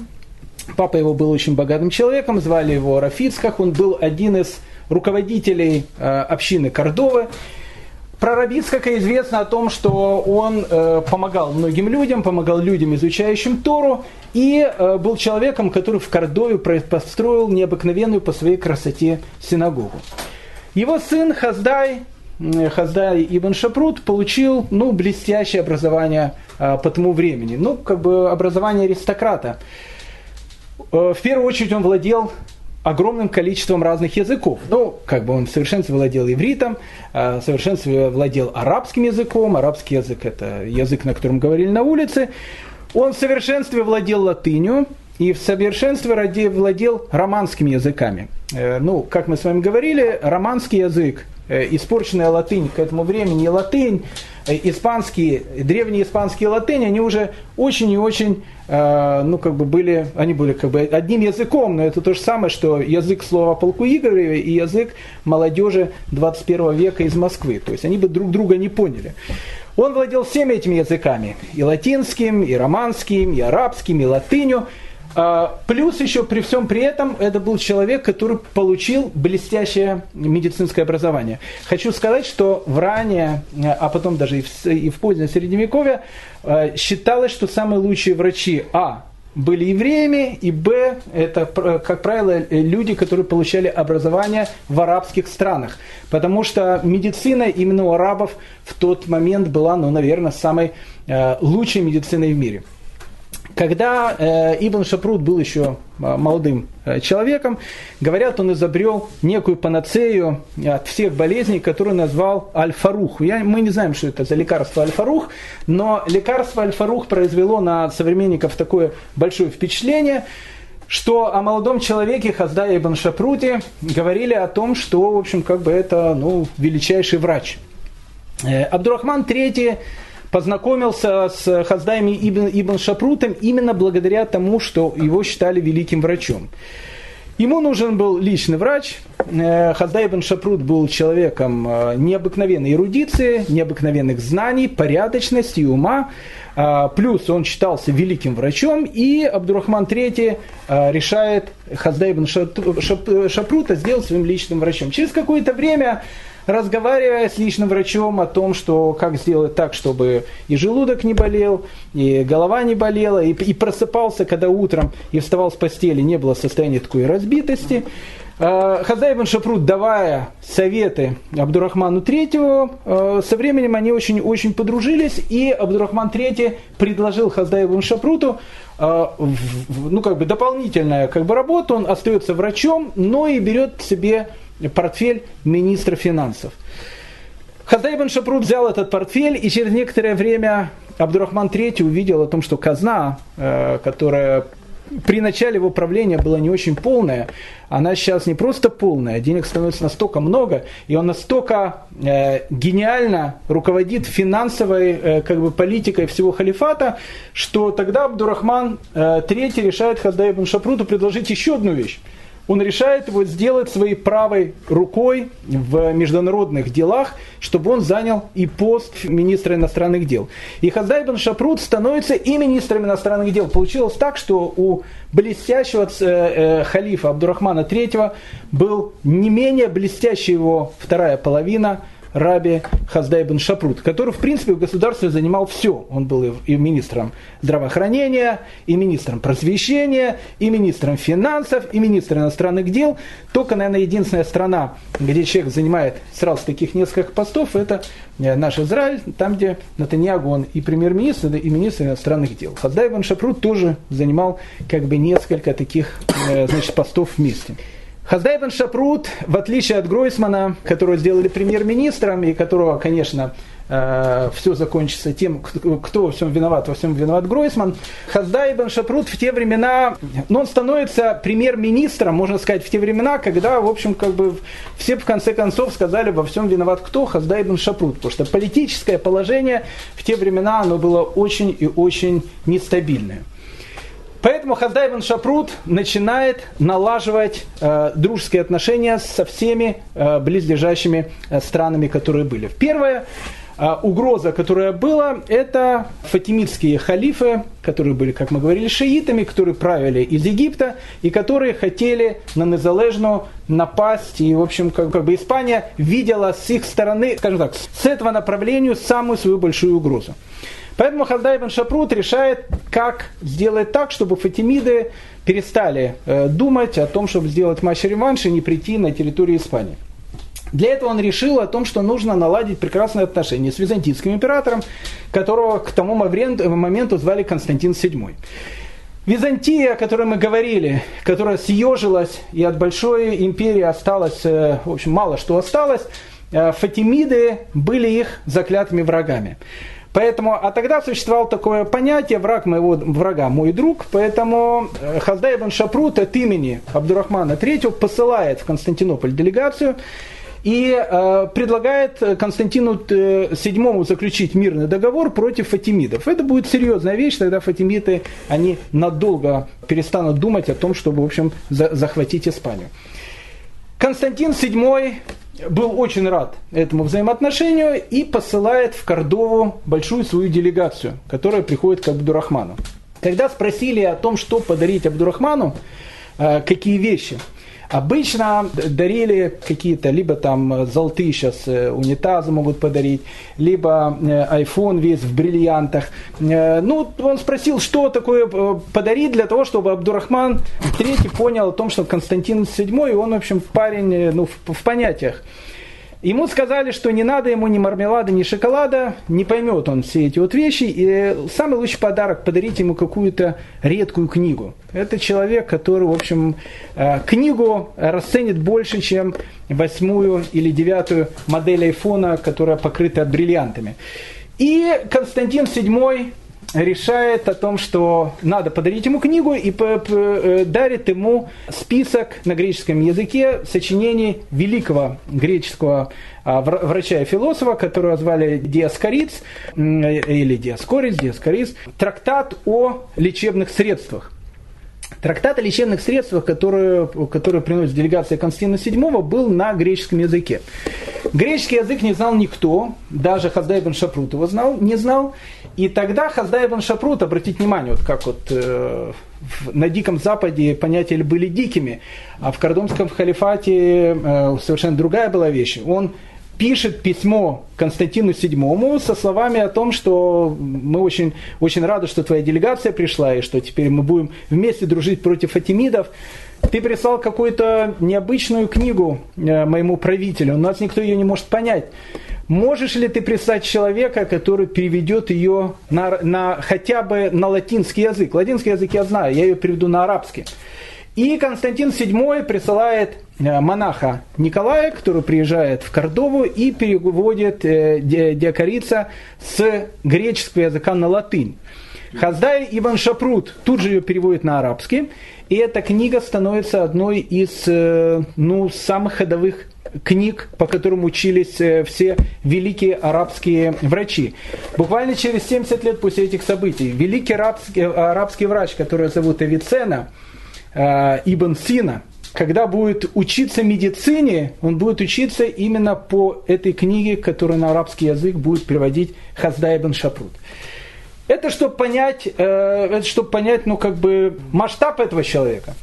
Папа его был очень богатым человеком, звали его Рафицках. Он был один из руководителей э, общины Кордовы. Про Рабицкака известно о том, что он э, помогал многим людям, помогал людям, изучающим Тору, и э, был человеком, который в Кордове построил необыкновенную по своей красоте синагогу. Его сын Хаздай, Хаздай Ибн Шапрут получил ну, блестящее образование э, по тому времени. Ну, как бы образование аристократа. Э, в первую очередь он владел огромным количеством разных языков. Ну, как бы он в совершенстве владел ивритом, э, в совершенстве владел арабским языком. Арабский язык – это язык, на котором говорили на улице. Он в совершенстве владел латынью и в совершенстве владел романскими языками. Э, ну, как мы с вами говорили, романский язык, э, испорченная латынь к этому времени, латынь, испанские, древние испанские латынь, они уже очень и очень Э, ну, как бы были, они были как бы одним языком, но это то же самое, что язык слова полку Игореве и язык молодежи 21 века из Москвы. То есть они бы друг друга не поняли. Он владел всеми этими языками, и латинским, и романским, и арабским, и латынью. А, плюс еще при всем при этом это был человек, который получил блестящее медицинское образование. Хочу сказать, что в ранее, а потом даже и в, и в позднее Средневековье а, считалось, что самые лучшие врачи А были евреями, и Б, это, как правило, люди, которые получали образование в арабских странах. Потому что медицина именно у арабов в тот момент была, ну, наверное, самой лучшей медициной в мире. Когда э, Ибн Шапрут был еще э, молодым э, человеком, говорят, он изобрел некую панацею от всех болезней, которую назвал Аль-Фарух. Я, мы не знаем, что это за лекарство Аль-Фарух, но лекарство Аль-Фарух произвело на современников такое большое впечатление, что о молодом человеке Хаздае Ибн Шапруте говорили о том, что, в общем, как бы это ну, величайший врач. Абдурахман III познакомился с Хаздайми Ибн, Ибн Шапрутом именно благодаря тому, что его считали великим врачом. Ему нужен был личный врач. Э, Хаздай ибн Шапрут был человеком э, необыкновенной эрудиции, необыкновенных знаний, порядочности и ума. Э, плюс он считался великим врачом, и Абдурахман III решает Хаздай ибн Шапрута сделать своим личным врачом. Через какое-то время разговаривая с личным врачом о том, что как сделать так, чтобы и желудок не болел, и голова не болела, и, и просыпался, когда утром и вставал с постели, не было состояния такой разбитости. А, Хазай Шапрут, давая советы Абдурахману Третьему, а, со временем они очень-очень подружились, и Абдурахман Третий предложил Хаздай Шапруту а, ну, как бы дополнительную как бы, работу, он остается врачом, но и берет себе портфель министра финансов. Хаздай бен Шапрут взял этот портфель, и через некоторое время Абдурахман III увидел о том, что казна, э, которая при начале его правления была не очень полная, она сейчас не просто полная, денег становится настолько много, и он настолько э, гениально руководит финансовой э, как бы, политикой всего халифата, что тогда Абдурахман э, III решает Хаздай бен Шапруту предложить еще одну вещь он решает его сделать своей правой рукой в международных делах, чтобы он занял и пост министра иностранных дел. И Хаздай бен Шапрут становится и министром иностранных дел. Получилось так, что у блестящего э, э, халифа Абдурахмана III был не менее блестящая его вторая половина – Раби Хаздай бен Шапрут, который, в принципе, в государстве занимал все. Он был и министром здравоохранения, и министром просвещения, и министром финансов, и министром иностранных дел. Только, наверное, единственная страна, где человек занимает сразу таких несколько постов, это э, наш Израиль, там, где Натаньягу он и премьер-министр, и министр иностранных дел. Хаздай бен Шапрут тоже занимал как бы несколько таких э, значит, постов вместе. Хаздай бен Шапрут, в отличие от Гройсмана, которого сделали премьер-министром, и которого, конечно, э, все закончится тем, кто во всем виноват, во всем виноват Гройсман. Хаздай бен Шапрут в те времена, ну, он становится премьер-министром, можно сказать, в те времена, когда, в общем, как бы все в конце концов сказали, во всем виноват кто? Хаздай бен Шапрут. Потому что политическое положение в те времена, оно было очень и очень нестабильное. Поэтому Хаздай бен Шапрут начинает налаживать э, дружеские отношения со всеми э, близлежащими э, странами, которые были. Первая э, угроза, которая была, это фатимидские халифы, которые были, как мы говорили, шиитами, которые правили из Египта и которые хотели на Незалежну напасть. И, в общем, как, как бы Испания видела с их стороны, скажем так, с этого направления самую свою большую угрозу. Поэтому Хаздай бен Шапрут решает, как сделать так, чтобы фатимиды перестали э, думать о том, чтобы сделать матч-реванш и не прийти на территорию Испании. Для этого он решил о том, что нужно наладить прекрасные отношения с византийским императором, которого к тому моменту звали Константин VII. Византия, о которой мы говорили, которая съежилась и от большой империи осталось, э, в общем, мало что осталось, э, фатимиды были их заклятыми врагами. Поэтому, а тогда существовало такое понятие «враг моего врага, мой друг», поэтому э, Хаздай Шапрут от имени Абдурахмана III посылает в Константинополь делегацию и э, предлагает Константину VII э, заключить мирный договор против фатимидов. Это будет серьезная вещь, тогда фатимиты, они надолго перестанут думать о том, чтобы, в общем, за, захватить Испанию. Константин VII был очень рад этому взаимоотношению и посылает в Кордову большую свою делегацию, которая приходит к Абдурахману. Когда спросили о том, что подарить Абдурахману, э, какие вещи, Обычно дарили какие-то, либо там золотые сейчас э, унитазы могут подарить, либо э, iPhone весь в бриллиантах. Ну, он спросил, что такое подарить для того, чтобы Абдурахман III понял о том, что Константин VII, он, в общем, парень ну, в, в понятиях. Ему сказали, что не надо ему ни мармелада, ни шоколада, не поймет он все эти вот вещи. И самый лучший подарок – подарить ему какую-то редкую книгу. Это человек, который, в общем, э, книгу расценит больше, чем восьмую или девятую модель айфона, которая покрыта бриллиантами. И Константин VII решает о том, что надо подарить ему книгу и э, дарит ему список на греческом языке сочинений великого греческого а, врача и философа, которого звали Диаскориц, или Диаскорис, Диаскорис, трактат о лечебных средствах. Трактат о лечебных средствах, которые, которые приносит делегация Константина VII, был на греческом языке. Греческий язык не знал никто, даже Хаздай бен Шапрут его знал, не знал. И тогда Хаздай бен Шапрут, обратите внимание, вот как вот э, на Диком Западе понятия были дикими, а в Кордомском халифате э, совершенно другая была вещь. Он пишет письмо Константину VII со словами о том, что мы очень, очень рады, что твоя делегация пришла, и что теперь мы будем вместе дружить против фатимидов. Ты прислал какую-то необычную книгу э, моему правителю, у нас никто ее не может понять. Можешь ли ты прислать человека, который переведет ее на, на, хотя бы на латинский язык? Латинский язык я знаю, я ее переведу на арабский. И Константин VII присылает э, монаха Николая, который приезжает в Кордову и переводит э, диакорица с греческого языка на латынь. Хаздай Иван Шапрут тут же ее переводит на арабский, и эта книга становится одной из э, ну, самых ходовых книг, по которым учились все великие арабские врачи. Буквально через 70 лет после этих событий великий арабский, арабский врач, который зовут Авицена, Э, Ибн Сина, когда будет учиться медицине, он будет учиться именно по этой книге, которую на арабский язык будет переводить Хазда Ибн Шапрут. Это чтобы понять, э, это чтобы понять, ну как бы масштаб этого человека.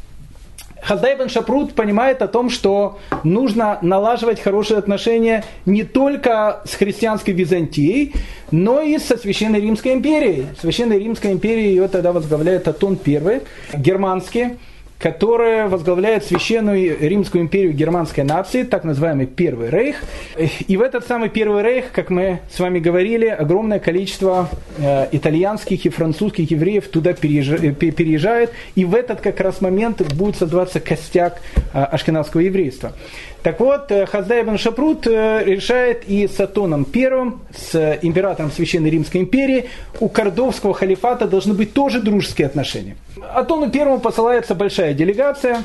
Хаздай бен Шапрут понимает о том, что нужно налаживать хорошие отношения не только с христианской Византией, но и со Священной Римской империей. Священной Римской империей ее тогда возглавляет Атон I, германский, которая возглавляет священную Римскую империю германской нации, так называемый Первый Рейх. И в этот самый Первый Рейх, как мы с вами говорили, огромное количество э, итальянских и французских евреев туда переезжает, переезжает, и в этот как раз момент будет создаваться костяк э, ашкенадского еврейства. Так вот, э, Хаздай ибн Шапрут э, решает и с Атоном I, с императором Священной Римской империи, у Кордовского халифата должны быть тоже дружеские отношения. Атону I посылается большая делегация,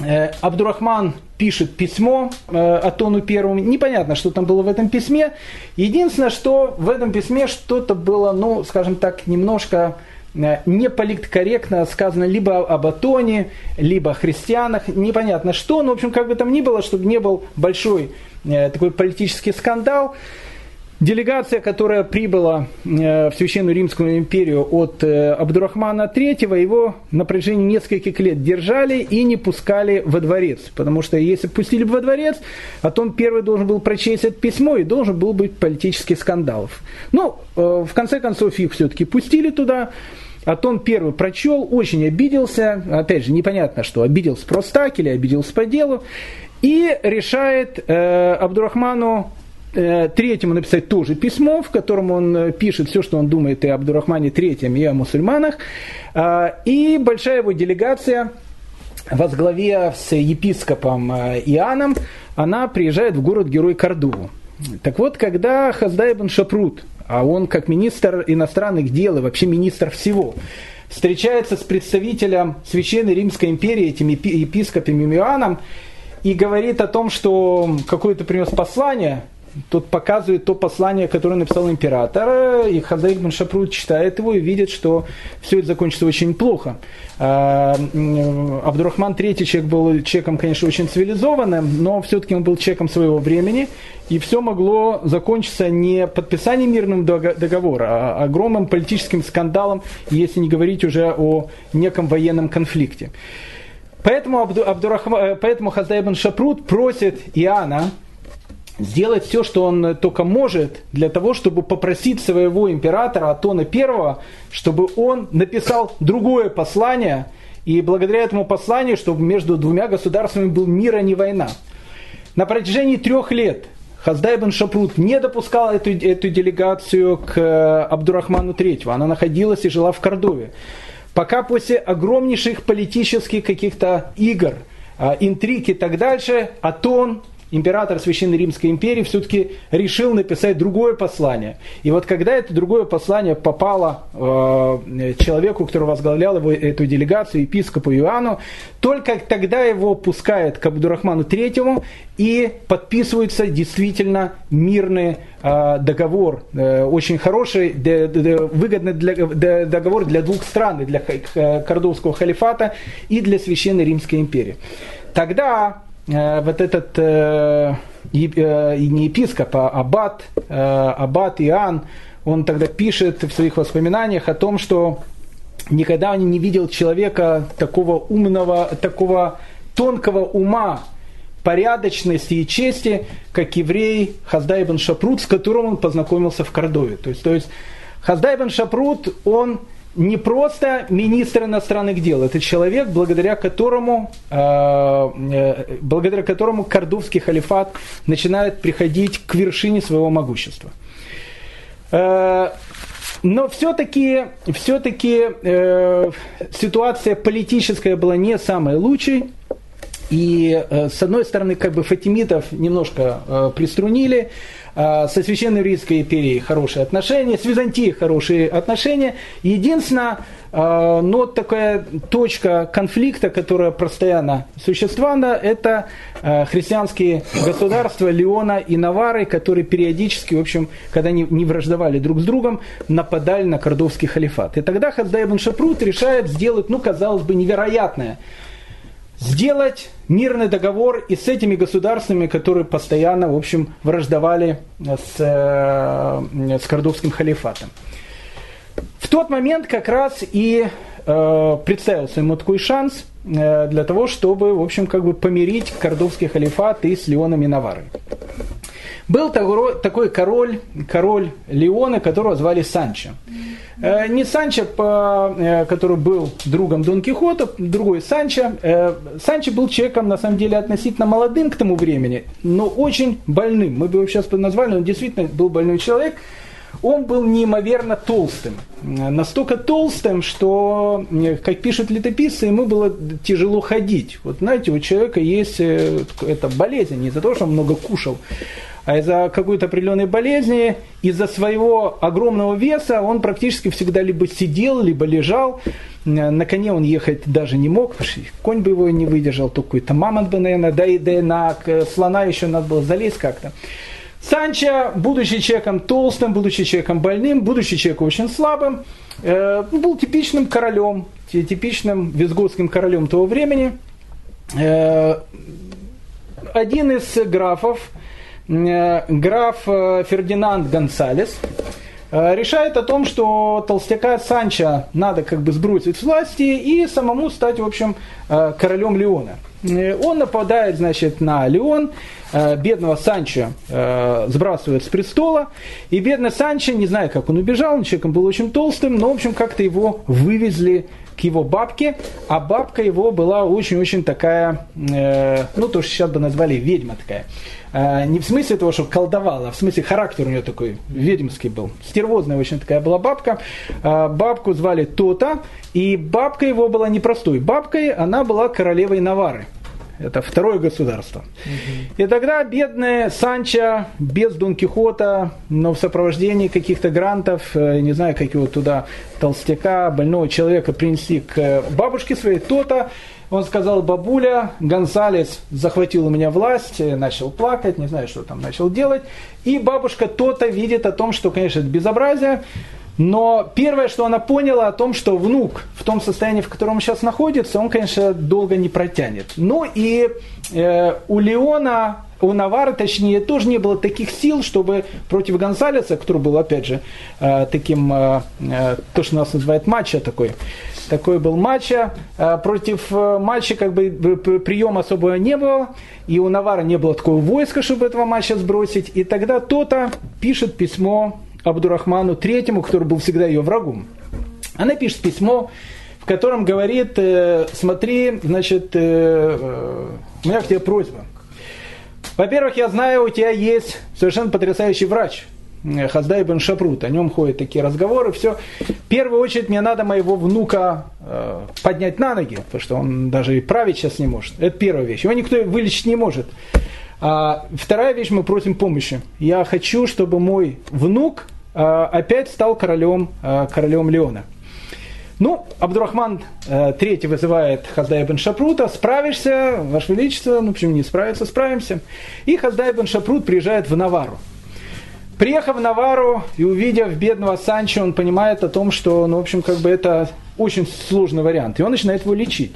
э, Абдурахман пишет письмо Атону Первому. Непонятно, что там было в этом письме. Единственное, что в этом письме что-то было, ну, скажем так, немножко не политкорректно сказано либо об Атоне, либо о христианах, непонятно что, но, в общем, как бы там ни было, чтобы не был большой э, такой политический скандал. Делегация, которая прибыла э, в Священную Римскую империю от Абдурахмана III, его на протяжении нескольких лет держали и не пускали во дворец. Потому что если пустили бы во дворец, а то он первый должен был прочесть это письмо и должен был быть политический скандал. Ну, в конце концов, их все-таки пустили туда. Атон первый прочел, очень обиделся, опять же, непонятно что, обиделся просто так или обиделся по делу, и решает э, Абдурахману э, третьему написать тоже письмо, в котором он э, пишет все, что он думает и о Абдурахмане третьем, и о мусульманах. Э, и большая его делегация во главе с епископом э, Иоанном, она приезжает в город-герой Кордову. Так вот, когда Хаздай ибн Шапрут а он как министр иностранных дел и вообще министр всего, встречается с представителем Священной Римской империи, этим епископом Иоанном, и говорит о том, что какое-то принес послание, Тут показывает то послание, которое написал император, и Хазаик бен Шапрут читает его и видит, что все это закончится очень плохо. А, Абдурахман III человек был человеком, конечно, очень цивилизованным, но все-таки он был человеком своего времени, и все могло закончиться не подписанием мирного договора, а огромным политическим скандалом, если не говорить уже о неком военном конфликте. Поэтому, Абдурахман, э, поэтому Хаздай бен Шапрут просит Иоанна, сделать все, что он только может, для того, чтобы попросить своего императора Атона I, чтобы он написал другое послание, и благодаря этому посланию, чтобы между двумя государствами был мир, а не война. На протяжении трех лет Хаздай бен Шапрут не допускал эту, эту делегацию к э, Абдурахману III. Она находилась и жила в Кордове. Пока после огромнейших политических каких-то игр, э, интриг и так дальше, Атон император Священной Римской империи все-таки решил написать другое послание. И вот когда это другое послание попало э, человеку, который возглавлял его, эту делегацию, епископу Иоанну, только тогда его пускают к Абдурахману Третьему и подписывается действительно мирный э, договор, э, очень хороший, д, д, выгодный для, д, договор для двух стран, для Кордовского халифата и для Священной Римской империи. Тогда э, вот этот э, э, не епископ, а аббат, э, аббат Иоанн, он тогда пишет в своих воспоминаниях о том, что никогда он не видел человека такого умного, такого тонкого ума, порядочности и чести, как еврей Хаздай бен Шапрут, с которым он познакомился в Кордове. То есть, то есть Хаздай Шапрут, он не просто министр иностранных дел, это человек, благодаря которому, э, э, благодаря которому Кордовский халифат начинает приходить к вершине своего могущества. Э, но все-таки, все-таки э, ситуация политическая была не самой лучшей. И э, с одной стороны, как бы фатимитов немножко э, приструнили, э, со Священной Римской империей хорошие отношения, с Византией хорошие отношения. Единственное, э, но такая точка конфликта, которая постоянно существовала, это э, христианские государства Леона и Навары, которые периодически, в общем, когда они не враждовали друг с другом, нападали на Кордовский халифат. И тогда Хаздай ибн Шапрут решает сделать, ну, казалось бы, невероятное – сделать мирный договор и с этими государствами, которые постоянно, в общем, враждовали с, э, с Кордовским халифатом. В тот момент как раз и э, представился ему такой шанс э, для того, чтобы, в общем, как бы помирить Кордовский халифат и с Леоном и Наварой. Был такой король, король Леона, которого звали Санчо. Э, не Санчо, э, который был другом Дон Кихота, другой Санчо. Э, Санчо был человеком, на самом деле, относительно молодым к тому времени, но очень больным. Мы бы его сейчас назвали, он действительно был больной человек. Он был неимоверно толстым. Настолько толстым, что, как пишут летописцы, ему было тяжело ходить. Вот знаете, у человека есть эта болезнь, не из-за того, что он много кушал, а из-за какой-то определенной болезни, из-за своего огромного веса он практически всегда либо сидел, либо лежал. На коне он ехать даже не мог, потому что конь бы его не выдержал, то какой-то мамонт бы, наверное, да и, да и на слона еще надо было залезть как-то. Санчо, будучи человеком толстым, будучи человеком больным, будучи человеком очень слабым, э, был типичным королем, типичным визготским королем того времени. Э, один из графов, граф э, Фердинанд Гонсалес э, решает о том, что толстяка Санча надо как бы сбросить с власти и самому стать, в общем, королем Леона. Он нападает, значит, на Леон, бедного Санчо сбрасывает с престола, и бедный Санчо, не знаю, как он убежал, он человеком был очень толстым, но, в общем, как-то его вывезли к его бабке, а бабка его была очень-очень такая, ну, то, что сейчас бы назвали ведьма такая. Э, не в смысле того, что колдовала, а в смысле характер у нее такой ведьмский был. Стервозная очень такая была бабка. Э, бабку звали Тота, и бабка его была непростой бабкой, она была королевой Навары. Это второе государство. Угу. И тогда бедная Санчо, без Дон Кихота, но в сопровождении каких-то грантов, э, не знаю, как его туда, толстяка, больного человека принесли к бабушке своей, то-то, он сказал, бабуля, Гонсалес захватил у меня власть, начал плакать, не знаю, что там начал делать. И бабушка то-то видит о том, что, конечно, это безобразие. Но первое, что она поняла о том, что внук в том состоянии, в котором он сейчас находится, он, конечно, долго не протянет. Ну и э, у Леона, у Навара, точнее, тоже не было таких сил, чтобы против Гонсалеса, который был, опять же, э, таким, э, э то, что нас называют матча такой, такой был матча. Э, против э, матча как бы приема особого не было. И у Навара не было такого войска, чтобы этого матча сбросить. И тогда то-то пишет письмо Абдурахману Третьему, который был всегда ее врагом. Она пишет письмо, в котором говорит, э, смотри, значит, у меня к тебе просьба. Во-первых, я знаю, у тебя есть совершенно потрясающий врач – Хаздай бен Шапрут, о нем ходят такие разговоры, все. В первую очередь мне надо моего внука э, поднять на ноги, потому что он даже и править сейчас не может. Это первая вещь. Его никто вылечить не может. А вторая вещь, мы просим помощи. Я хочу, чтобы мой внук опять стал королем, а, королем Леона. Ну, Абдурахман э, третий вызывает Хаздая бен Шапрута. Справишься, Ваше Величество? Ну, почему не справиться? Справимся. И Хаздай бен Шапрут приезжает в Навару. Приехав в Навару и увидев бедного Санчо, он понимает о том, что, ну, в общем, как бы это очень сложный вариант. И он начинает его лечить.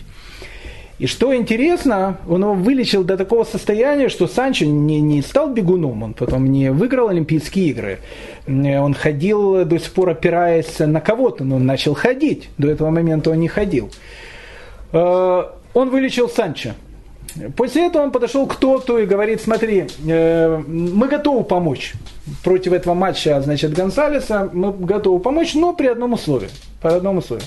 И что интересно, он его вылечил до такого состояния, что Санчо не, не стал бегуном, он потом не выиграл Олимпийские игры. Он ходил до сих пор опираясь на кого-то, но он начал ходить. До этого момента он не ходил. Э, он вылечил Санчо. После этого он подошел к Тоту и говорит, смотри, э, мы готовы помочь против этого матча, значит, Гонсалеса, мы готовы помочь, но при одном условии. При одном условии.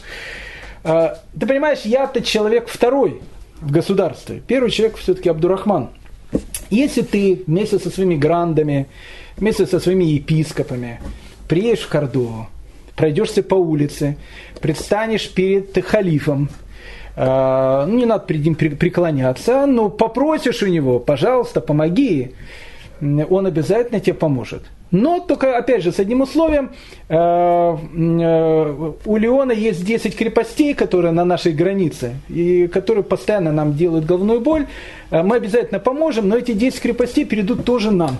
Э, ты понимаешь, я-то человек второй, в государстве. Первый человек все-таки Абдурахман. Если ты вместе со своими грандами, вместе со своими епископами приедешь в Кордову, пройдешься по улице, предстанешь перед халифом, э, не надо перед ним преклоняться, но попросишь у него, пожалуйста, помоги, он обязательно тебе поможет. Но только, опять же, с одним условием, э, э, у Леона есть 10 крепостей, которые на нашей границе, и которые постоянно нам делают головную боль. Э, мы обязательно поможем, но эти 10 крепостей перейдут тоже нам.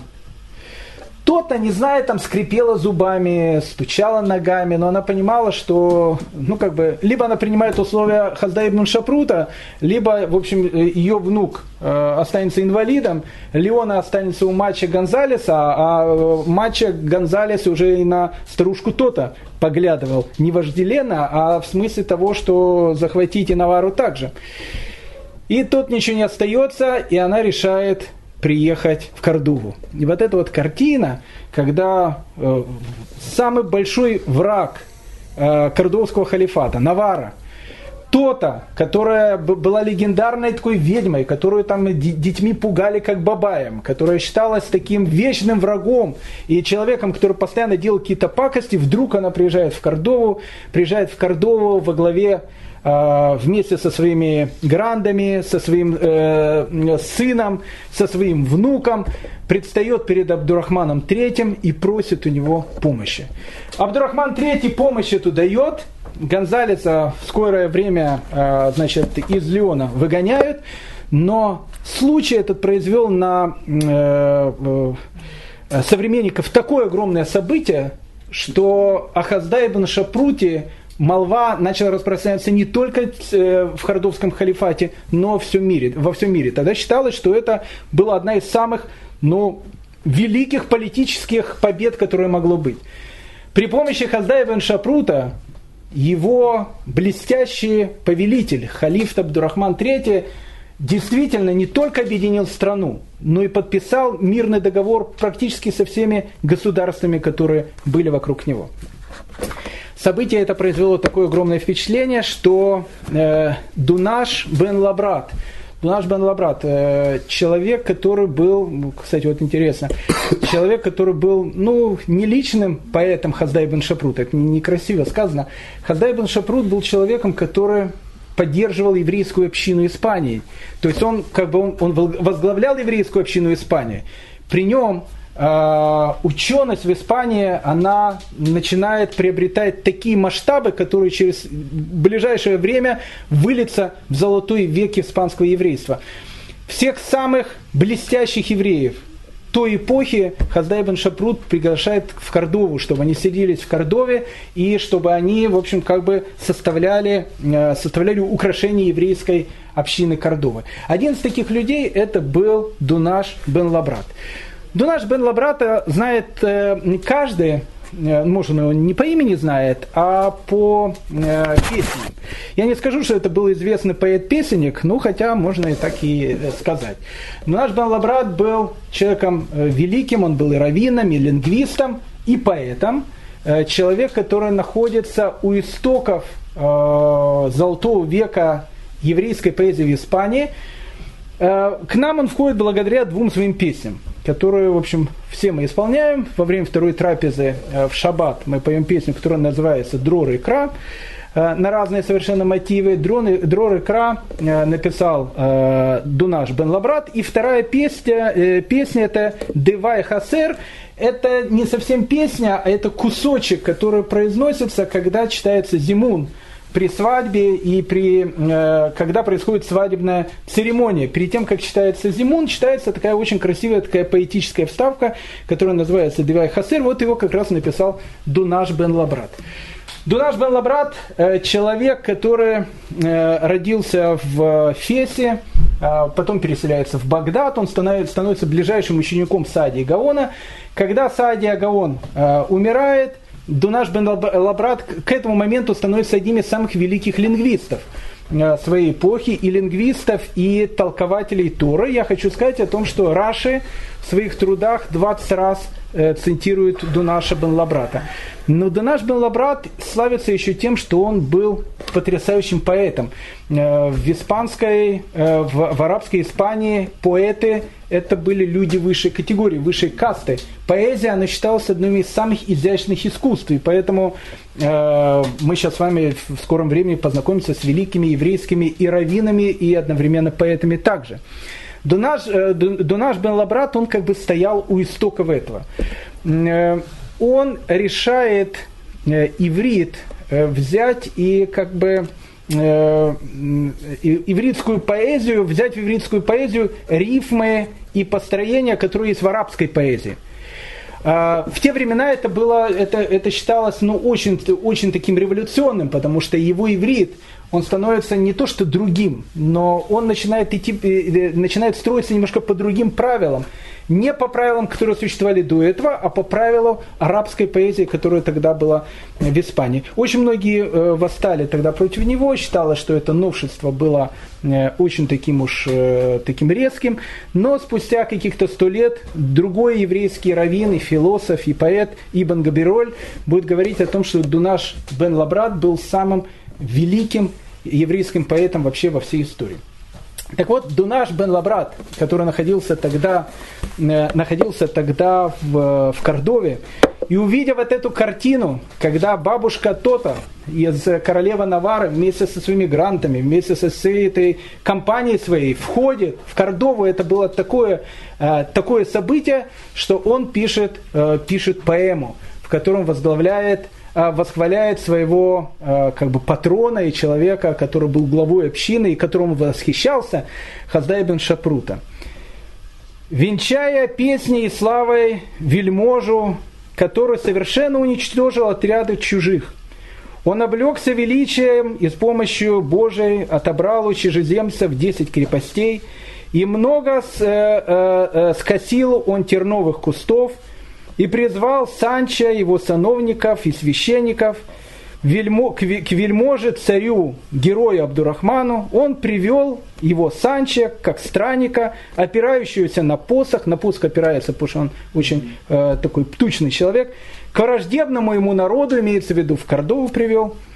Кто-то, не знаю, там скрипела зубами, стучала ногами, но она понимала, что, ну, как бы, либо она принимает условия Хазда ибн Шапрута, либо, в общем, ее внук э, останется инвалидом, Леона останется у матча Гонзалеса, а э, матча Гонзалес уже и на старушку Тота поглядывал. Не вожделенно, а в смысле того, что захватите Навару также. И тут ничего не остается, и она решает приехать в Кордову. И вот эта вот картина, когда э, самый большой враг э, кордовского халифата, Навара, то-то, которая была легендарной такой ведьмой, которую там детьми пугали как бабаем, которая считалась таким вечным врагом и человеком, который постоянно делал какие-то пакости, вдруг она приезжает в Кордову, приезжает в Кордову во главе вместе со своими грандами, со своим э, сыном, со своим внуком, предстает перед Абдурахманом III и просит у него помощи. Абдурахман III помощь эту дает, Гонзалеса в скорое время э, значит, из Леона выгоняют, но случай этот произвел на э, э, современников такое огромное событие, что Ахазда ибн Шапрути молва начала распространяться не только э, в Хардовском халифате, но всем мире, во всем мире. Тогда считалось, что это была одна из самых ну, великих политических побед, которые могло быть. При помощи Хаздая бен Шапрута его блестящий повелитель, халиф Абдурахман III, действительно не только объединил страну, но и подписал мирный договор практически со всеми государствами, которые были вокруг него. Событие это произвело такое огромное впечатление, что э, Дунаш бен Лабрат, Дунаш бен Лабрат, э, человек, который был, кстати, вот интересно, человек, который был, ну, не личным поэтом Хаздай бен Шапрут, это некрасиво сказано. Хаздай бен Шапрут был человеком, который поддерживал еврейскую общину Испании. То есть он, как бы, он, он возглавлял еврейскую общину Испании. При нем ученость в Испании, она начинает приобретать такие масштабы, которые через ближайшее время выльются в золотой век испанского еврейства. Всех самых блестящих евреев той эпохи Хаздай бен Шапрут приглашает в Кордову, чтобы они сиделись в Кордове и чтобы они, в общем, как бы составляли, э, составляли украшение еврейской общины Кордовы. Один из таких людей это был Дунаш бен Лабрат. Дунаш бен Лабрата знает э, каждый, э, может, он его не по имени знает, а по э, песням. Я не скажу, что это был известный поэт-песенник, ну, хотя можно и так и э, сказать. Но наш Бен Лабрат был человеком великим, он был и раввином, и лингвистом, и поэтом. Человек, который находится у истоков э, золотого века еврейской поэзии в Испании. Э, к нам он входит благодаря двум своим песням которую, в общем, все мы исполняем. Во время второй трапезы э, в шаббат мы поем песню, которая называется «Дрор и кра». на разные совершенно мотивы. Дрон, Дрор Икра написал Дунаш Бен Лабрат. И вторая песня, песня это Девай Хасер. Это не совсем песня, а это кусочек, который произносится, когда читается Зимун при свадьбе и при, э, когда происходит свадебная церемония. Перед тем, как читается Зимун, читается такая очень красивая такая поэтическая вставка, которая называется Девай Хасер. Вот его как раз написал Дунаш бен Лабрат. Дунаш бен Лабрат э, – человек, который э, родился в Фесе, э, потом переселяется в Багдад, он становится, ближайшим учеником Сади Гаона. Когда Сади Гаон умирает – Дунаш бен Лабрат к этому моменту становится одним из самых великих лингвистов э, своей эпохи, и лингвистов, и толкователей Торы. Я хочу сказать о том, что Раши своих трудах 20 раз э, цитирует Дунаша бен Лабрата. Но Дунаш бен Лабрат славится еще тем, что он был потрясающим поэтом. Э, в испанской, в, в арабской Испании поэты это были люди высшей категории, высшей касты. Поэзия, она считалась одним из самых изящных искусств, и поэтому э, мы сейчас с вами в скором времени познакомимся с великими еврейскими и раввинами, и одновременно поэтами также. Дунаш, э, Дунаш бен Лабрат, он как бы стоял у истоков этого. Э, он решает э, иврит взять и как бы ивритскую поэзию, взять в ивритскую поэзию рифмы и построения, которые есть в арабской поэзии. А, в те времена это было, это, это считалось ну, очень, очень таким революционным, потому что его иврит, он становится не то что другим, но он начинает, идти, э, начинает строиться немножко по другим правилам. Не по правилам, которые существовали до этого, а по правилу арабской поэзии, которая тогда была в Испании. Очень многие э, восстали тогда против него, считалось, что это новшество было э, очень таким уж э, таким резким, но спустя каких-то сто лет другой еврейский раввин и философ и поэт Ибн Габироль будет говорить о том, что Дунаш бен Лабрат был самым великим еврейским поэтом вообще во всей истории. Так вот, Дунаш бен Лабрат, который находился тогда, э, находился тогда в, в Кордове, и увидев вот эту картину, когда бабушка Тота из королевы Навары вместе со своими грантами, вместе со всей этой компанией своей входит в Кордову, это было такое, э, такое событие, что он пишет, э, пишет поэму, в котором возглавляет восхваляет своего а, как бы патрона и человека, который был главой общины и которому восхищался, Хаздай бен Шапрута. Венчая песней и славой вельможу, который совершенно уничтожил отряды чужих. Он облегся величием и с помощью Божией отобрал у чужеземцев десять крепостей, и много э, э, э скосил он терновых кустов – и призвал Санча, его сановников и священников к вельможе царю, герою Абдурахману. Он привел его Санча, как странника, опирающегося на посох, на посох опирается, потому что он очень э, такой птучный человек, к враждебному ему народу, имеется в виду в Кордову привел –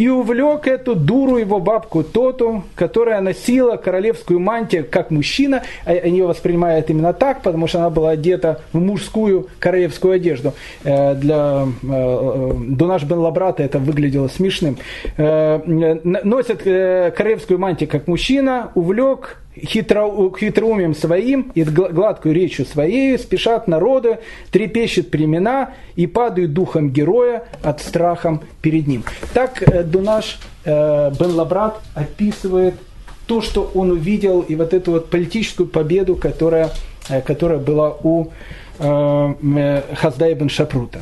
и увлек эту дуру его бабку Тоту, которая носила королевскую мантию как мужчина. А они ее воспринимают именно так, потому что она была одета в мужскую королевскую одежду. Э, для э, Дунаш бен Лабрата это выглядело смешным. Э, носит королевскую мантию как мужчина, увлек хитро, хитроумием своим и гладкую речью своей спешат народы, трепещут племена и падают духом героя от страхом перед ним. Так э, Дунаш э, Бен Лабрат описывает то, что он увидел, и вот эту вот политическую победу, которая, э, которая была у э, Хаздая Бен Шапрута.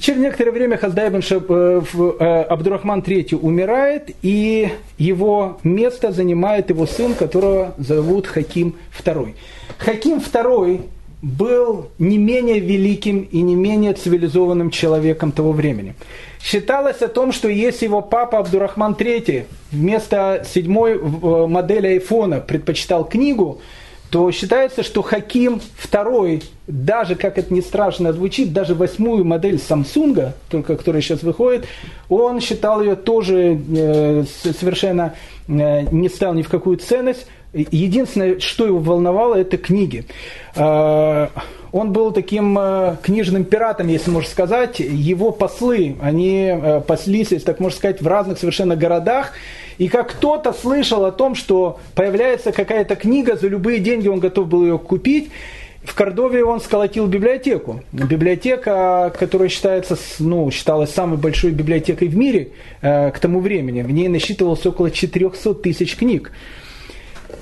Через некоторое время Хаздай э, э, Абдурахман III умирает, и его место занимает его сын, которого зовут Хаким II. Хаким II был не менее великим и не менее цивилизованным человеком того времени. Считалось о том, что если его папа Абдурахман III вместо седьмой э, модели айфона предпочитал книгу, то считается, что Хаким II, даже, как это не страшно звучит, даже восьмую модель Samsung, только которая сейчас выходит, он считал ее тоже э, совершенно э, не стал ни в какую ценность, единственное, что его волновало, это книги. А, он был таким э, книжным пиратом, если можно сказать. Его послы, они э, паслись, если так можно сказать, в разных совершенно городах. И как кто-то слышал о том, что появляется какая-то книга, за любые деньги он готов был ее купить, в Кордове он сколотил библиотеку. Библиотека, которая считается, ну, считалась самой большой библиотекой в мире э, к тому времени. В ней насчитывалось около 400 тысяч книг.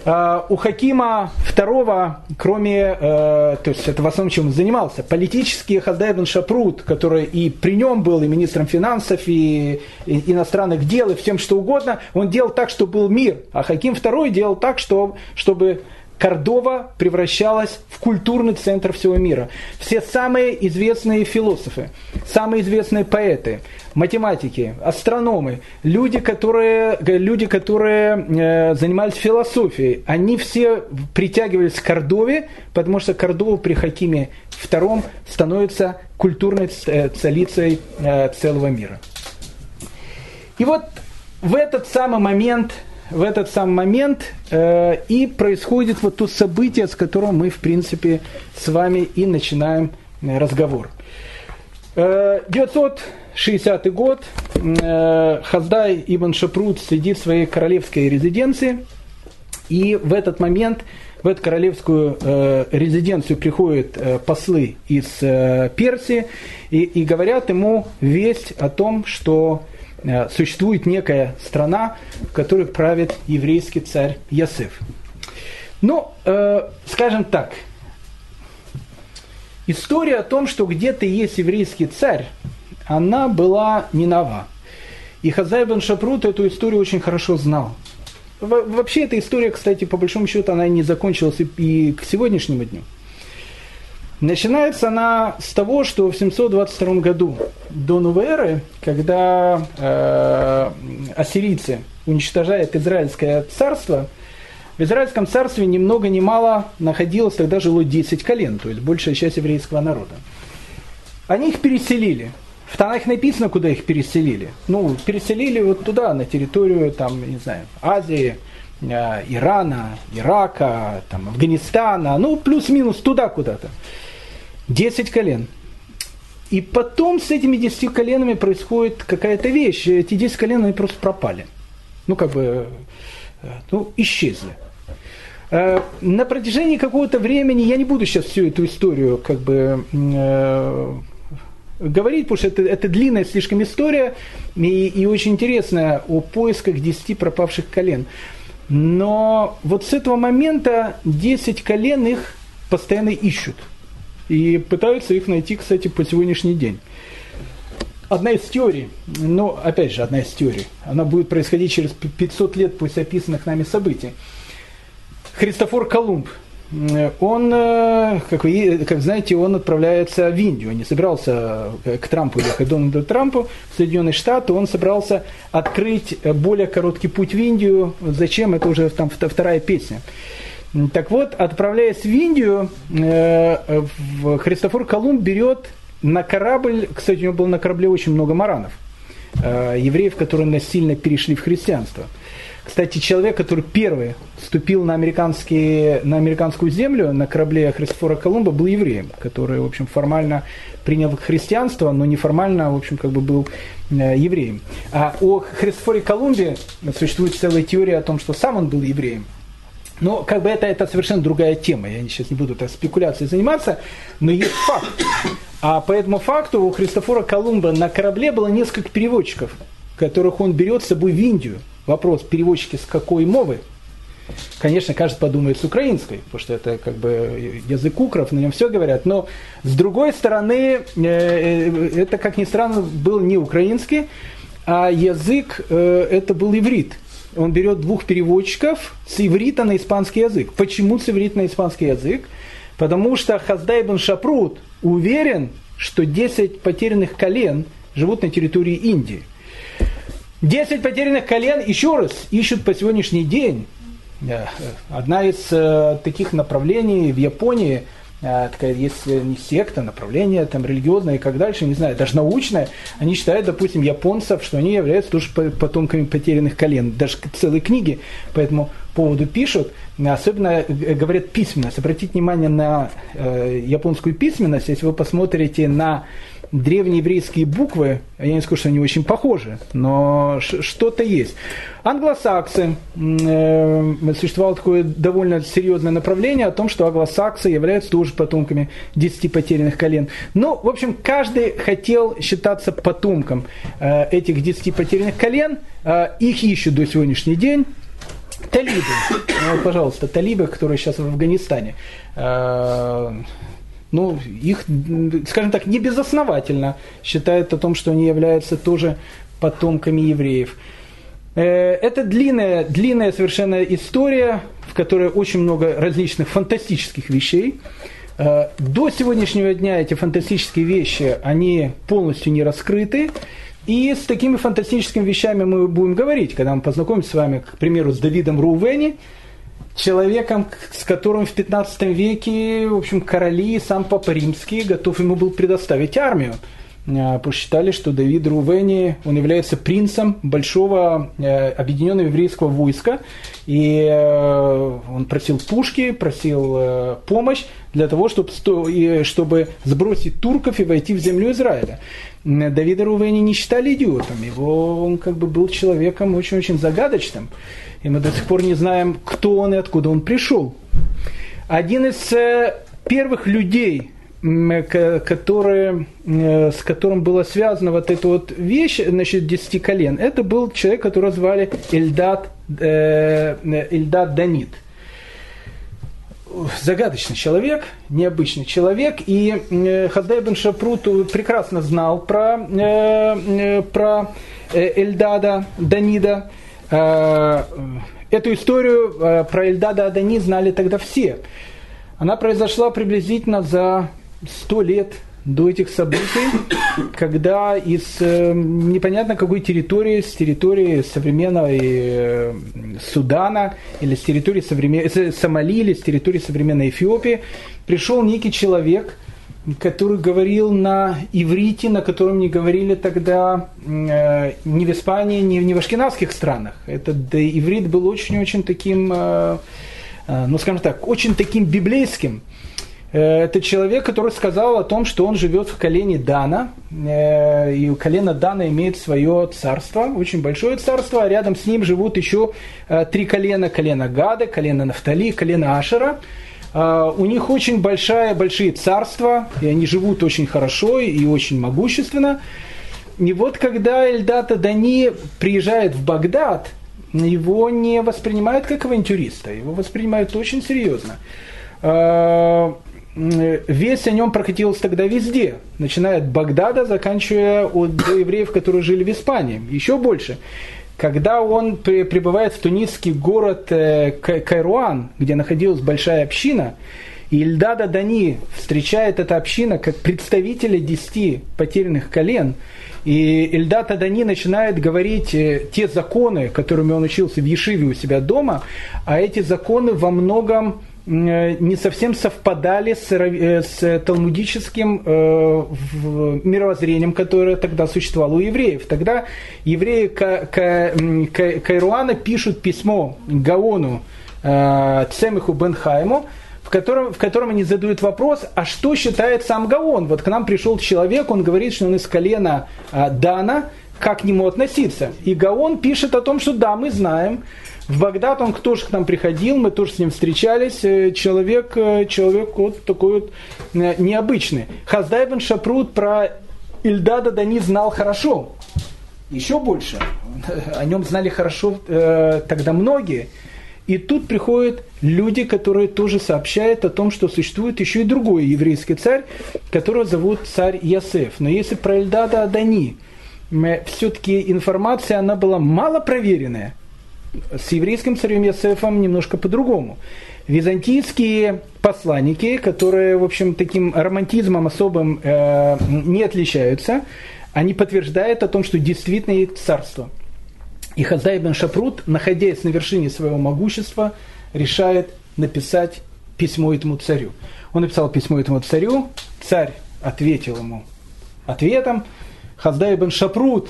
Uh, у Хакима II, кроме, uh, то есть это в основном чем он занимался, политический Хаздай бен Шапрут, который и при нем был и министром финансов, и, и иностранных дел, и всем что угодно, он делал так, чтобы был мир. А Хаким II делал так, что, чтобы Кордова превращалась в культурный центр всего мира. Все самые известные философы, самые известные поэты, математики, астрономы, люди, которые, люди, которые э, занимались философией, они все притягивались к Кордове, потому что Кордова при Хакиме II становится культурной э, столицей э, целого мира. И вот в этот самый момент – в этот самый момент э, и происходит вот то событие, с которого мы, в принципе, с вами и начинаем э, разговор. Э, 960 год. Э, Хаздай Ибн Шапрут сидит в своей королевской резиденции. И в этот момент в эту королевскую э, резиденцию приходят э, послы из э, Персии и, и говорят ему весть о том, что Э, существует некая страна, в которой правит еврейский царь Ясеф. Ну, э, скажем так, история о том, что где-то есть еврейский царь, она была не нова. И Хазай бен Шапрут эту историю очень хорошо знал. Вообще эта история, кстати, по большому счету, она не закончилась и к сегодняшнему дню. Начинается она с того, что в 722 году до новой эры, когда э, ассирийцы уничтожают Израильское царство, в Израильском царстве ни много ни мало находилось, тогда жило 10 колен, то есть большая часть еврейского народа. Они их переселили. В Танах написано, куда их переселили. Ну, переселили вот туда, на территорию, там, не знаю, Азии, э, Ирана, Ирака, там, Афганистана, ну, плюс-минус туда куда-то. Десять колен. И потом с этими десятью коленами происходит какая-то вещь. Эти десять колен, они просто пропали. Ну, как бы, э, ну, исчезли. Э, на протяжении какого-то времени, я не буду сейчас всю эту историю как бы э, говорить, потому что это, это длинная слишком история и, и очень интересная о поисках десяти пропавших колен. Но вот с этого момента десять колен их постоянно ищут – и пытаются их найти, кстати, по сегодняшний день. Одна из теорий, ну, опять же, одна из теорий, она будет происходить через 500 лет после описанных нами событий. Христофор Колумб, он, э, как вы как знаете, он отправляется в Индию. Он не собирался э, к Трампу ехать, Дональду Трампу в Соединенные Штаты. Он собрался открыть более короткий путь в Индию. Зачем? Это уже там вторая песня. Так вот, отправляясь в Индию, э, Христофор Колумб берет на корабль, кстати, у него было на корабле очень много маранов, э, евреев, которые насильно перешли в христианство. Кстати, человек, который первый вступил на, американские, на американскую землю на корабле Христофора Колумба, был евреем, который, в общем, формально принял христианство, но неформально, в общем, как бы был э, евреем. А о Христофоре Колумбе существует целая теория о том, что сам он был евреем. Но как бы это, это совершенно другая тема. Я сейчас не буду так спекуляцией заниматься, но есть факт. А по этому факту у Христофора Колумба на корабле было несколько переводчиков, которых он берет с собой в Индию. Вопрос, переводчики с какой мовы? Конечно, каждый подумает с украинской, потому что это как бы язык укров, на нем все говорят. Но с другой стороны, э, э, это, как ни странно, был не украинский, а язык э, это был иврит он берет двух переводчиков с иврита на испанский язык. Почему с иврита на испанский язык? Потому что Хаздай бен Шапрут уверен, что 10 потерянных колен живут на территории Индии. 10 потерянных колен, еще раз, ищут по сегодняшний день. Э, одна из э, таких направлений в Японии – такая есть не секта, направление там религиозное и как дальше, не знаю, даже научное, они считают, допустим, японцев, что они являются тоже потомками потерянных колен, даже целые книги по этому поводу пишут, особенно говорят письменность. Обратите внимание на э, японскую письменность, если вы посмотрите на древнееврейские буквы, я не скажу, что они очень похожи, но что-то есть. Англосаксы, э, существовало такое довольно серьезное направление о том, что англосаксы являются тоже потомками десяти потерянных колен. Ну, в общем, каждый хотел считаться потомком э, этих десяти потерянных колен, э, их ищут до сегодняшний день. Талибы, ну, пожалуйста, талибы, которые сейчас в Афганистане. Э, ну, их, скажем так, не безосновательно считают о том, что они являются тоже потомками евреев. Э, это длинная, длинная совершенно история, в которой очень много различных фантастических вещей. Э, до сегодняшнего дня эти фантастические вещи, они полностью не раскрыты. И с такими фантастическими вещами мы будем говорить, когда мы познакомимся с вами, к примеру, с Давидом Рувени, человеком, с которым в 15 веке, в общем, короли, сам Папа Римский готов ему был предоставить армию. А, посчитали, что Давид Рувени, он является принцем большого э, объединенного еврейского войска, и э, он просил пушки, просил э, помощь для того, чтобы, сбросить турков и войти в землю Израиля. Давида Рувени не считали идиотом, его он как бы был человеком очень-очень загадочным и мы до сих пор не знаем, кто он и откуда он пришел. Один из э, первых людей, который, э, с которым была связана вот эта вот вещь, значит, десяти колен, это был человек, которого звали Эльдат, э, Эльдат Данит. Загадочный человек, необычный человек, и э, Хаздай бен Шапрут прекрасно знал про, про Эльдада Данида, Э, эту историю э, про Эльдада Адани знали тогда все. Она произошла приблизительно за сто лет до этих событий, когда из э, непонятно какой территории, с территории современного Судана или с территории современ... Сомали или с территории современной Эфиопии пришел некий человек – который говорил на иврите, на котором не говорили тогда э, ни в Испании, ни, ни в ашкенадских странах. Этот иврит был очень-очень таким, э, э, ну скажем так, очень таким библейским. Э, это человек, который сказал о том, что он живет в колене Дана, э, и колено Дана имеет свое царство, очень большое царство, а рядом с ним живут еще э, три колена, колено Гада, колено Нафтали, колено Ашера. У них очень большая, большие царства, и они живут очень хорошо и очень могущественно. И вот когда Эльдата Дани приезжает в Багдад, его не воспринимают как авантюриста, его воспринимают очень серьезно. А, весть о нем прокатилась тогда везде, начиная от Багдада, заканчивая от до евреев, которые жили в Испании, еще больше. Когда он прибывает в тунисский город э, Кайруан, где находилась большая община, Ильдада Дани встречает эта община как представителя десяти потерянных колен, и Ильдата Дани начинает говорить э, те законы, которыми он учился в Ешиве у себя дома, а эти законы во многом Э, не совсем совпадали с, э, с талмудическим э, мировоззрением, которое тогда существовало у евреев. Тогда евреи Кайруана пишут письмо Гаону Цемиху Бенхайму, в котором, в котором они задают вопрос, а что считает сам Гаон? Вот к нам пришел человек, он говорит, что он из колена Дана, как к нему относиться? И Гаон пишет о том, что да, мы знаем, в Багдад он тоже к нам приходил, мы тоже с ним встречались. Э, человек, э, человек вот такой вот э, необычный. Хаздай бен Шапрут про Ильдада Дани знал хорошо. Еще больше. О нем знали хорошо э, тогда многие. И тут приходят люди, которые тоже сообщают о том, что существует еще и другой еврейский царь, которого зовут царь Ясеф. Но если про Эльдада Адани, все-таки информация, она была мало проверенная, с еврейским царем Ясефом немножко по-другому. Византийские посланники, которые, в общем, таким романтизмом особым э, не отличаются, они подтверждают о том, что действительно есть царство. И Хаздай бен Шапрут, находясь на вершине своего могущества, решает написать письмо этому царю. Он написал письмо этому царю, царь ответил ему ответом. Хаздай бен Шапрут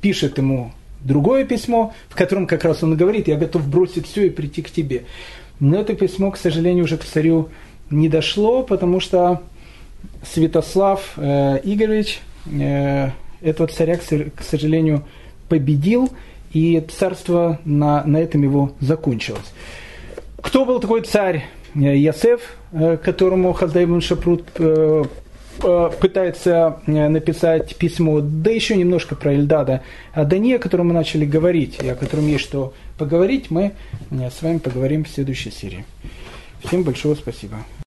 пишет ему другое письмо, в котором как раз он говорит, я готов бросить все и прийти к тебе. Но это письмо, к сожалению, уже к царю не дошло, потому что Святослав э, Игоревич э, этого царя, к сожалению, победил, и царство на, на этом его закончилось. Кто был такой царь э, Ясеф, э, которому Хаздайбун Шапрут э, пытается написать письмо, да еще немножко про Эльдада Адания, о котором мы начали говорить, и о котором есть что поговорить, мы с вами поговорим в следующей серии. Всем большое спасибо.